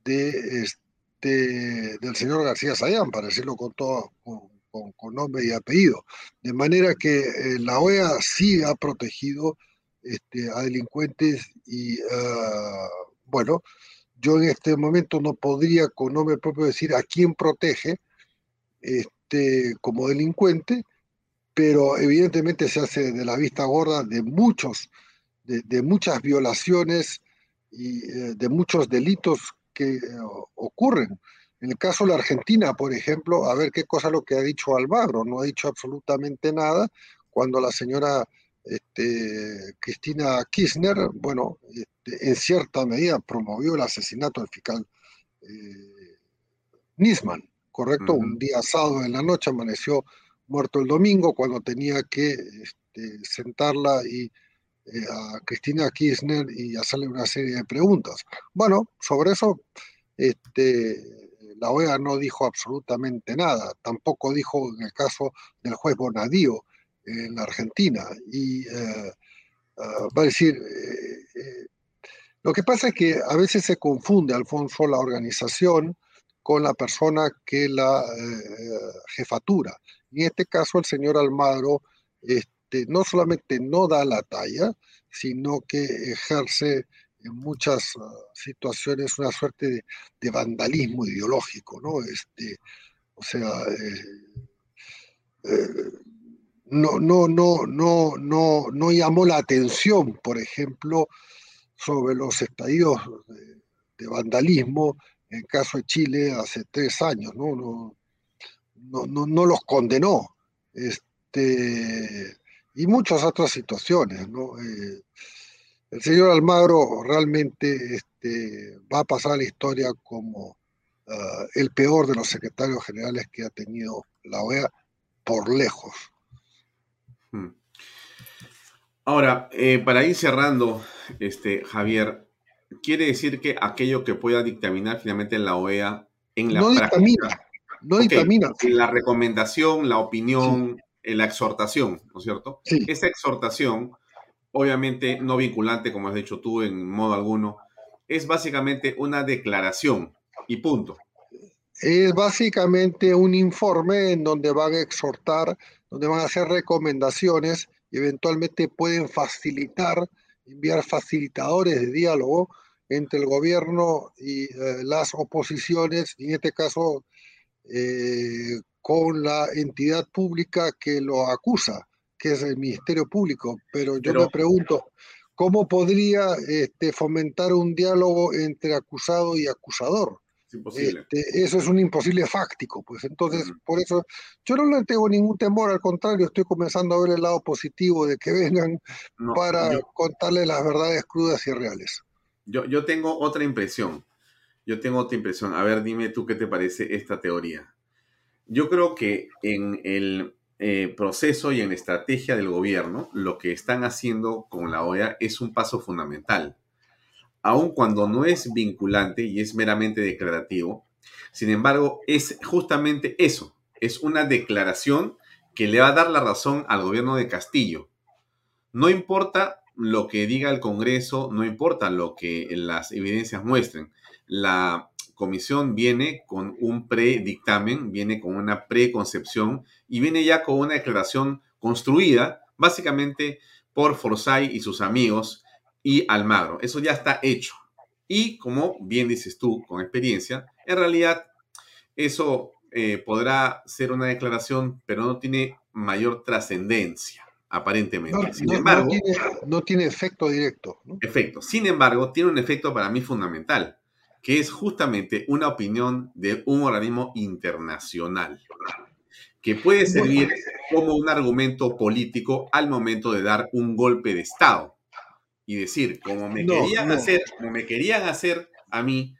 de, este, del señor García Sayán, para decirlo con todo, con, nombre y apellido. De manera que eh, la OEA sí ha protegido este, a delincuentes y, ah, bueno, yo en este momento no podría con nombre propio decir a quién protege este, como delincuente, pero evidentemente se hace de la vista gorda de muchos, de, muchas violaciones y eh, de muchos delitos que eh, ocurren. En el caso de la Argentina, por ejemplo, a ver qué cosa lo que ha dicho Alvaro, no ha dicho absolutamente nada cuando la señora este, Cristina Kirchner, bueno, este, en cierta medida promovió el asesinato del fiscal eh, Nisman, ¿correcto? Un día sábado en la noche amaneció muerto el domingo cuando tenía que este, sentarla y eh, a Cristina Kirchner y hacerle una serie de preguntas. Bueno, sobre eso este, la OEA no dijo absolutamente nada, tampoco dijo en el caso del juez Bonadío, en Argentina. Y eh, ah, va a decir, eh, eh, lo que pasa es que a veces se confunde, Alfonso, la organización con la persona que la jefatura. Y en este caso el señor Almagro este, no solamente no da la talla, sino que ejerce en muchas situaciones una suerte de, vandalismo ideológico, ¿no? Este, o sea, no, no, no, no, no, no llamó la atención, por ejemplo, sobre los estadios de, vandalismo en el caso de Chile hace tres años, ¿no? No, no, no, los condenó. Este, y muchas otras situaciones, ¿no? Eh, el señor Almagro realmente este, va a pasar a la historia como ah, el peor de los secretarios generales que ha tenido la OEA por lejos. Hmm. Ahora, eh, para ir cerrando, este, Javier, quiere decir que aquello que pueda dictaminar finalmente la OEA en la no Dictamina, no dictamina. La recomendación, la opinión, la exhortación, ¿no es cierto? Esa exhortación, obviamente no vinculante, como has dicho tú, en modo alguno, es básicamente una declaración y punto. Es básicamente un informe en donde van a exhortar, donde van a hacer recomendaciones y eventualmente pueden facilitar, enviar facilitadores de diálogo entre el gobierno y eh, las oposiciones, en este caso eh, con la entidad pública que lo acusa, que es el Ministerio Público. Pero yo me pregunto, ¿cómo podría este, fomentar un diálogo entre acusado y acusador? Este, eso es un imposible fáctico, pues entonces, por eso yo no le tengo ningún temor, al contrario, estoy comenzando a ver el lado positivo de que vengan para contarle las verdades crudas y reales. Yo, yo tengo otra impresión. Yo tengo otra impresión. A ver, dime tú qué te parece esta teoría. Yo creo que en el eh, proceso y en la estrategia del gobierno, lo que están haciendo con la OEA es un paso fundamental. Aun cuando no es vinculante y es meramente declarativo, sin embargo, es justamente eso. Es una declaración que le va a dar la razón al gobierno de Castillo. No importa lo que diga el Congreso, no importa lo que las evidencias muestren. La comisión viene con un predictamen, viene con una preconcepción y viene ya con una declaración construida básicamente por Forsyth y sus amigos y Almagro. Eso ya está hecho. Y como bien dices tú, con experiencia, en realidad eso eh, podrá ser una declaración, pero no tiene mayor trascendencia aparentemente. No, Sin embargo, no tiene, efecto directo. Efecto. Sin embargo, tiene un efecto para mí fundamental, que es justamente una opinión de un organismo internacional, que puede servir como un argumento político al momento de dar un golpe de Estado. Y decir, como me querían hacer, como me querían hacer a mí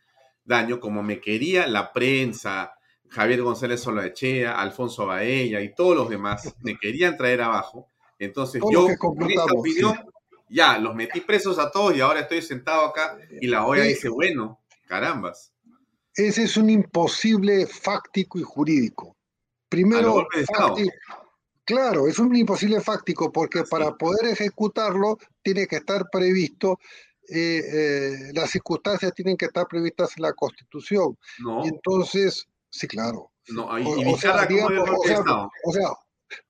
daño, como me quería la prensa, Javier González Solaechea, Alfonso Baella y todos los demás, me querían traer abajo, entonces yo, con esta opinión, ya, los metí presos a todos y ahora estoy sentado acá y la OEA dice, bueno, carambas. Ese es un imposible fáctico y jurídico. Primero, claro, es un imposible fáctico porque para poder ejecutarlo tiene que estar previsto eh, eh, las circunstancias tienen que estar previstas en la Constitución. Y entonces, sí, claro. No, o, sea, o, sea,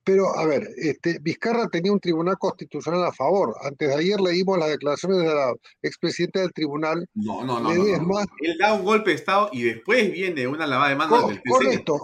pero, a ver, este, Vizcarra tenía un tribunal constitucional a favor. Antes de ayer leímos las declaraciones de la expresidenta del tribunal. No, no, no. Él da un golpe de Estado y después viene una lavada de manos del Correcto,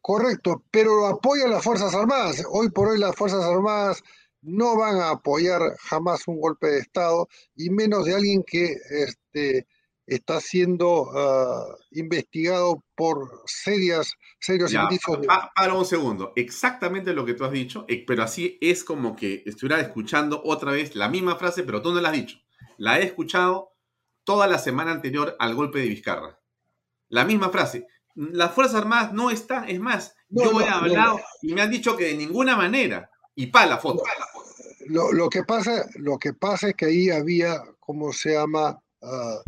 correcto, pero apoya a las Fuerzas Armadas. Hoy por hoy las Fuerzas Armadas no van a apoyar jamás un golpe de Estado y menos de alguien que este, está siendo ah, investigado por serias, serios indicios. para un segundo, exactamente lo que tú has dicho, eh, pero así es como que estuviera escuchando otra vez la misma frase, pero tú no la has dicho. La he escuchado toda la semana anterior al golpe de Vizcarra. La misma frase. Las Fuerzas Armadas no están, es más, yo he hablado y me han dicho que de ninguna manera. Y pa la foto. Lo, lo, que pasa, lo que pasa es que ahí había, ¿cómo se llama? Ah,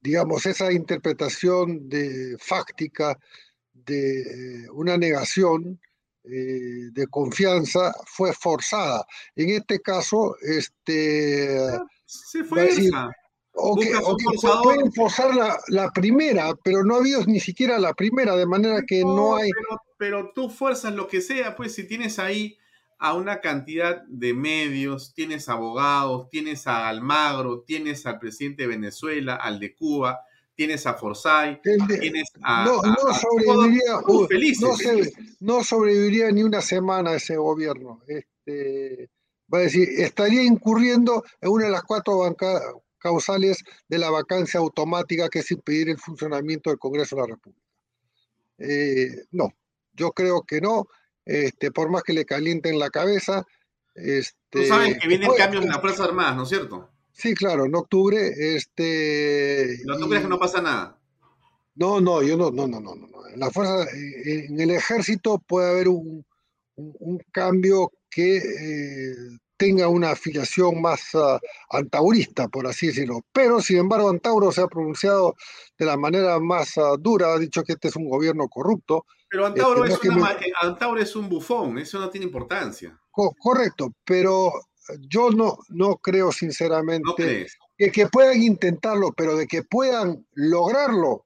digamos, esa interpretación de fáctica de eh, una negación eh, de confianza fue forzada. En este caso, este... Ah, se fue o que, pueden forzar la, la, primera, pero no ha habido ni siquiera la primera, de manera que no, hay... Pero, pero, tú fuerzas lo que sea, pues si tienes ahí a una cantidad de medios, tienes abogados, tienes a Almagro, tienes al presidente de Venezuela, al de Cuba, tienes a Forsyth, tienes a... No, no sobreviviría, no, sobreviviría ni una semana ese gobierno. Este, va a decir, estaría incurriendo en una de las cuatro causales de la vacancia automática que es impedir el funcionamiento del Congreso de la República. Eh, no, yo creo que no este, por más que le calienten la cabeza. Este, Tú sabes que vienen cambios en las Fuerzas Armadas, ¿no es cierto? Sí, claro, en octubre. Este, ¿No tú crees que no pasa nada? No, no, yo no, no, no, no, no. En la fuerza, en el ejército puede haber un, un, cambio que eh, tenga una afiliación más uh, antaurista, por así decirlo. Pero, sin embargo, Antauro se ha pronunciado de la manera más uh, dura, ha dicho que este es un gobierno corrupto, Pero Antauro, es, Antauro es un bufón, eso no tiene importancia. correcto, pero yo no, no creo sinceramente que, que, puedan intentarlo, pero de que puedan lograrlo, no.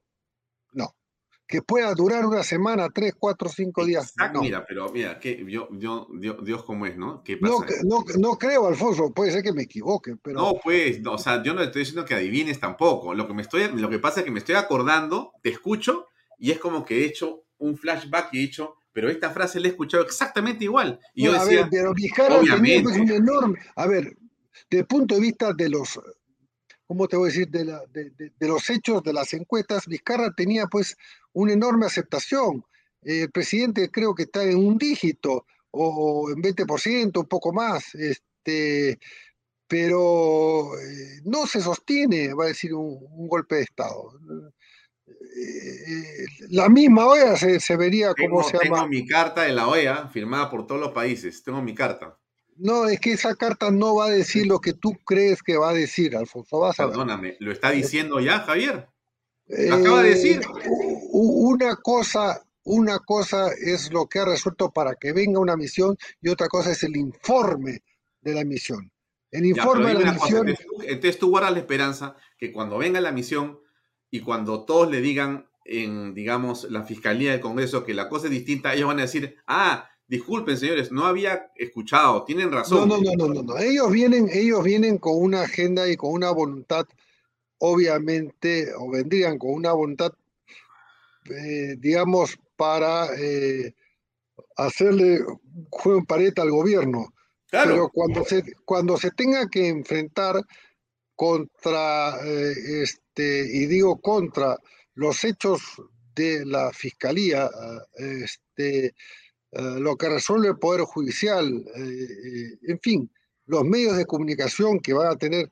Que pueda durar una semana, tres, cuatro, cinco días. Mira, pero mira, que yo, yo, Dios, Dios cómo es, ¿no? ¿Qué pasa? No, no, no, creo, Alfonso, puede ser que me equivoque, pero. No, pues, o sea, yo no estoy diciendo que adivines tampoco. Lo que, me estoy, lo que pasa es que me estoy acordando, te escucho, y es como que he hecho un flashback y he dicho, pero esta frase la he escuchado exactamente igual. Y yo decía, a ver, pero Vizcarra tenía pues, un enorme, a ver, desde el punto de vista de los, ¿cómo te voy a decir? De, la, de, de, los hechos de las encuestas, Vizcarra tenía pues una enorme aceptación. el presidente creo que está en un dígito o en 20%, un poco más, este, pero eh, no se sostiene, va a decir, un golpe de Estado. Eh, la misma OEA se, vería como se llama. Tengo mi carta de la OEA firmada por todos los países. Tengo mi carta. No, es que esa carta no va a decir lo que tú crees que va a decir, Alfonso. Vas Perdóname, ¿lo está diciendo ya, Javier? ¿Lo acaba de decir? Eh, una cosa, una cosa es lo que ha resuelto para que venga una misión y otra cosa es el informe de la misión. El informe de la misión. entonces tú guardas la esperanza que cuando venga la misión y cuando todos le digan en, digamos, la Fiscalía del Congreso que la cosa es distinta, ellos van a decir, ah, disculpen señores, no había escuchado, tienen razón. No, no, no, no, no, Ellos vienen, ellos vienen con una agenda y con una voluntad, obviamente, o vendrían con una voluntad, eh, digamos, para eh, hacerle juego en pared al gobierno. Claro. Pero cuando se, cuando se tenga que enfrentar contra eh, este, y digo contra los hechos de la fiscalía, este, lo que resuelve el Poder Judicial, en fin, los medios de comunicación que van a tener,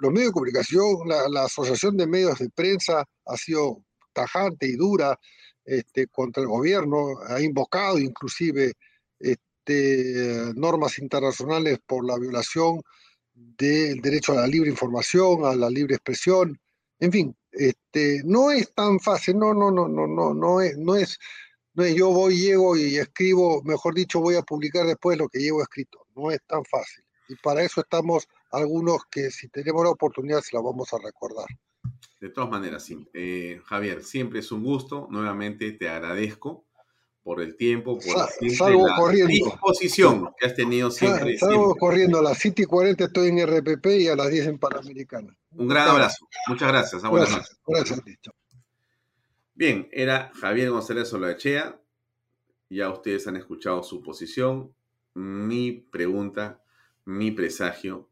los medios de comunicación, la, Asociación de Medios de Prensa ha sido tajante y dura este, contra el gobierno, ha invocado inclusive este, normas internacionales por la violación del derecho a la libre información, a la libre expresión, en fin, este, no es tan fácil, no, no, no, no, no, no es, no es, no es yo voy, llego y escribo, mejor dicho, voy a publicar después lo que llevo escrito, no es tan fácil. Y para eso estamos algunos que si tenemos la oportunidad se la vamos a recordar. De todas maneras, sí. Eh, Javier, siempre es un gusto, nuevamente te agradezco por el tiempo, por la disposición que has tenido siempre. Salgo corriendo a las 7 y 40 estoy en RPP y a las 10 en Panamericana. Un gran abrazo. Muchas gracias. gracias, gracias. Bien, era Javier González Soloechea. Ya ustedes han escuchado su posición, mi pregunta, mi presagio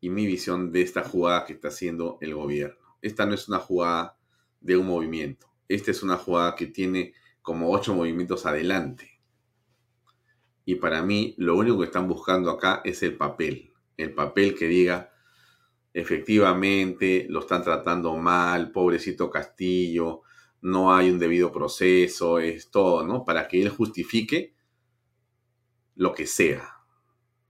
y mi visión de esta jugada que está haciendo el gobierno. Esta no es una jugada de un movimiento. Esta es una jugada que tiene como ocho movimientos adelante. Y para mí lo único que están buscando acá es el papel. El papel que diga, efectivamente, lo están tratando mal, pobrecito Castillo, no hay un debido proceso, es todo, ¿no? Para que él justifique lo que sea.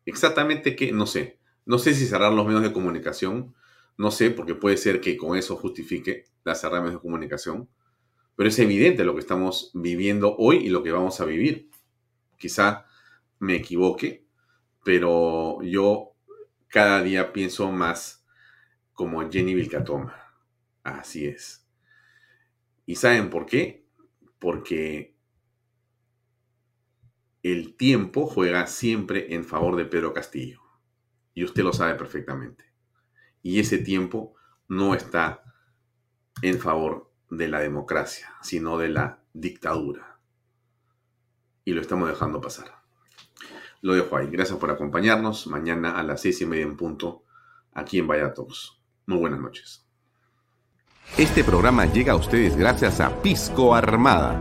Exactamente que, no sé, no sé si cerrar los medios de comunicación, no sé, porque puede ser que con eso justifique la cerrar medios de comunicación pero es evidente lo que estamos viviendo hoy y lo que vamos a vivir. Quizá me equivoque, pero yo cada día pienso más como Jenny Vilcatoma. Así es. ¿Y saben por qué? Porque el tiempo juega siempre en favor de Pedro Castillo. Y usted lo sabe perfectamente. Y ese tiempo no está en favor de la democracia, sino de la dictadura. Y lo estamos dejando pasar. Lo dejo ahí. Gracias por acompañarnos. Mañana a las seis y media en punto, aquí en Vaya Muy buenas noches. Este programa llega a ustedes gracias a Pisco Armada.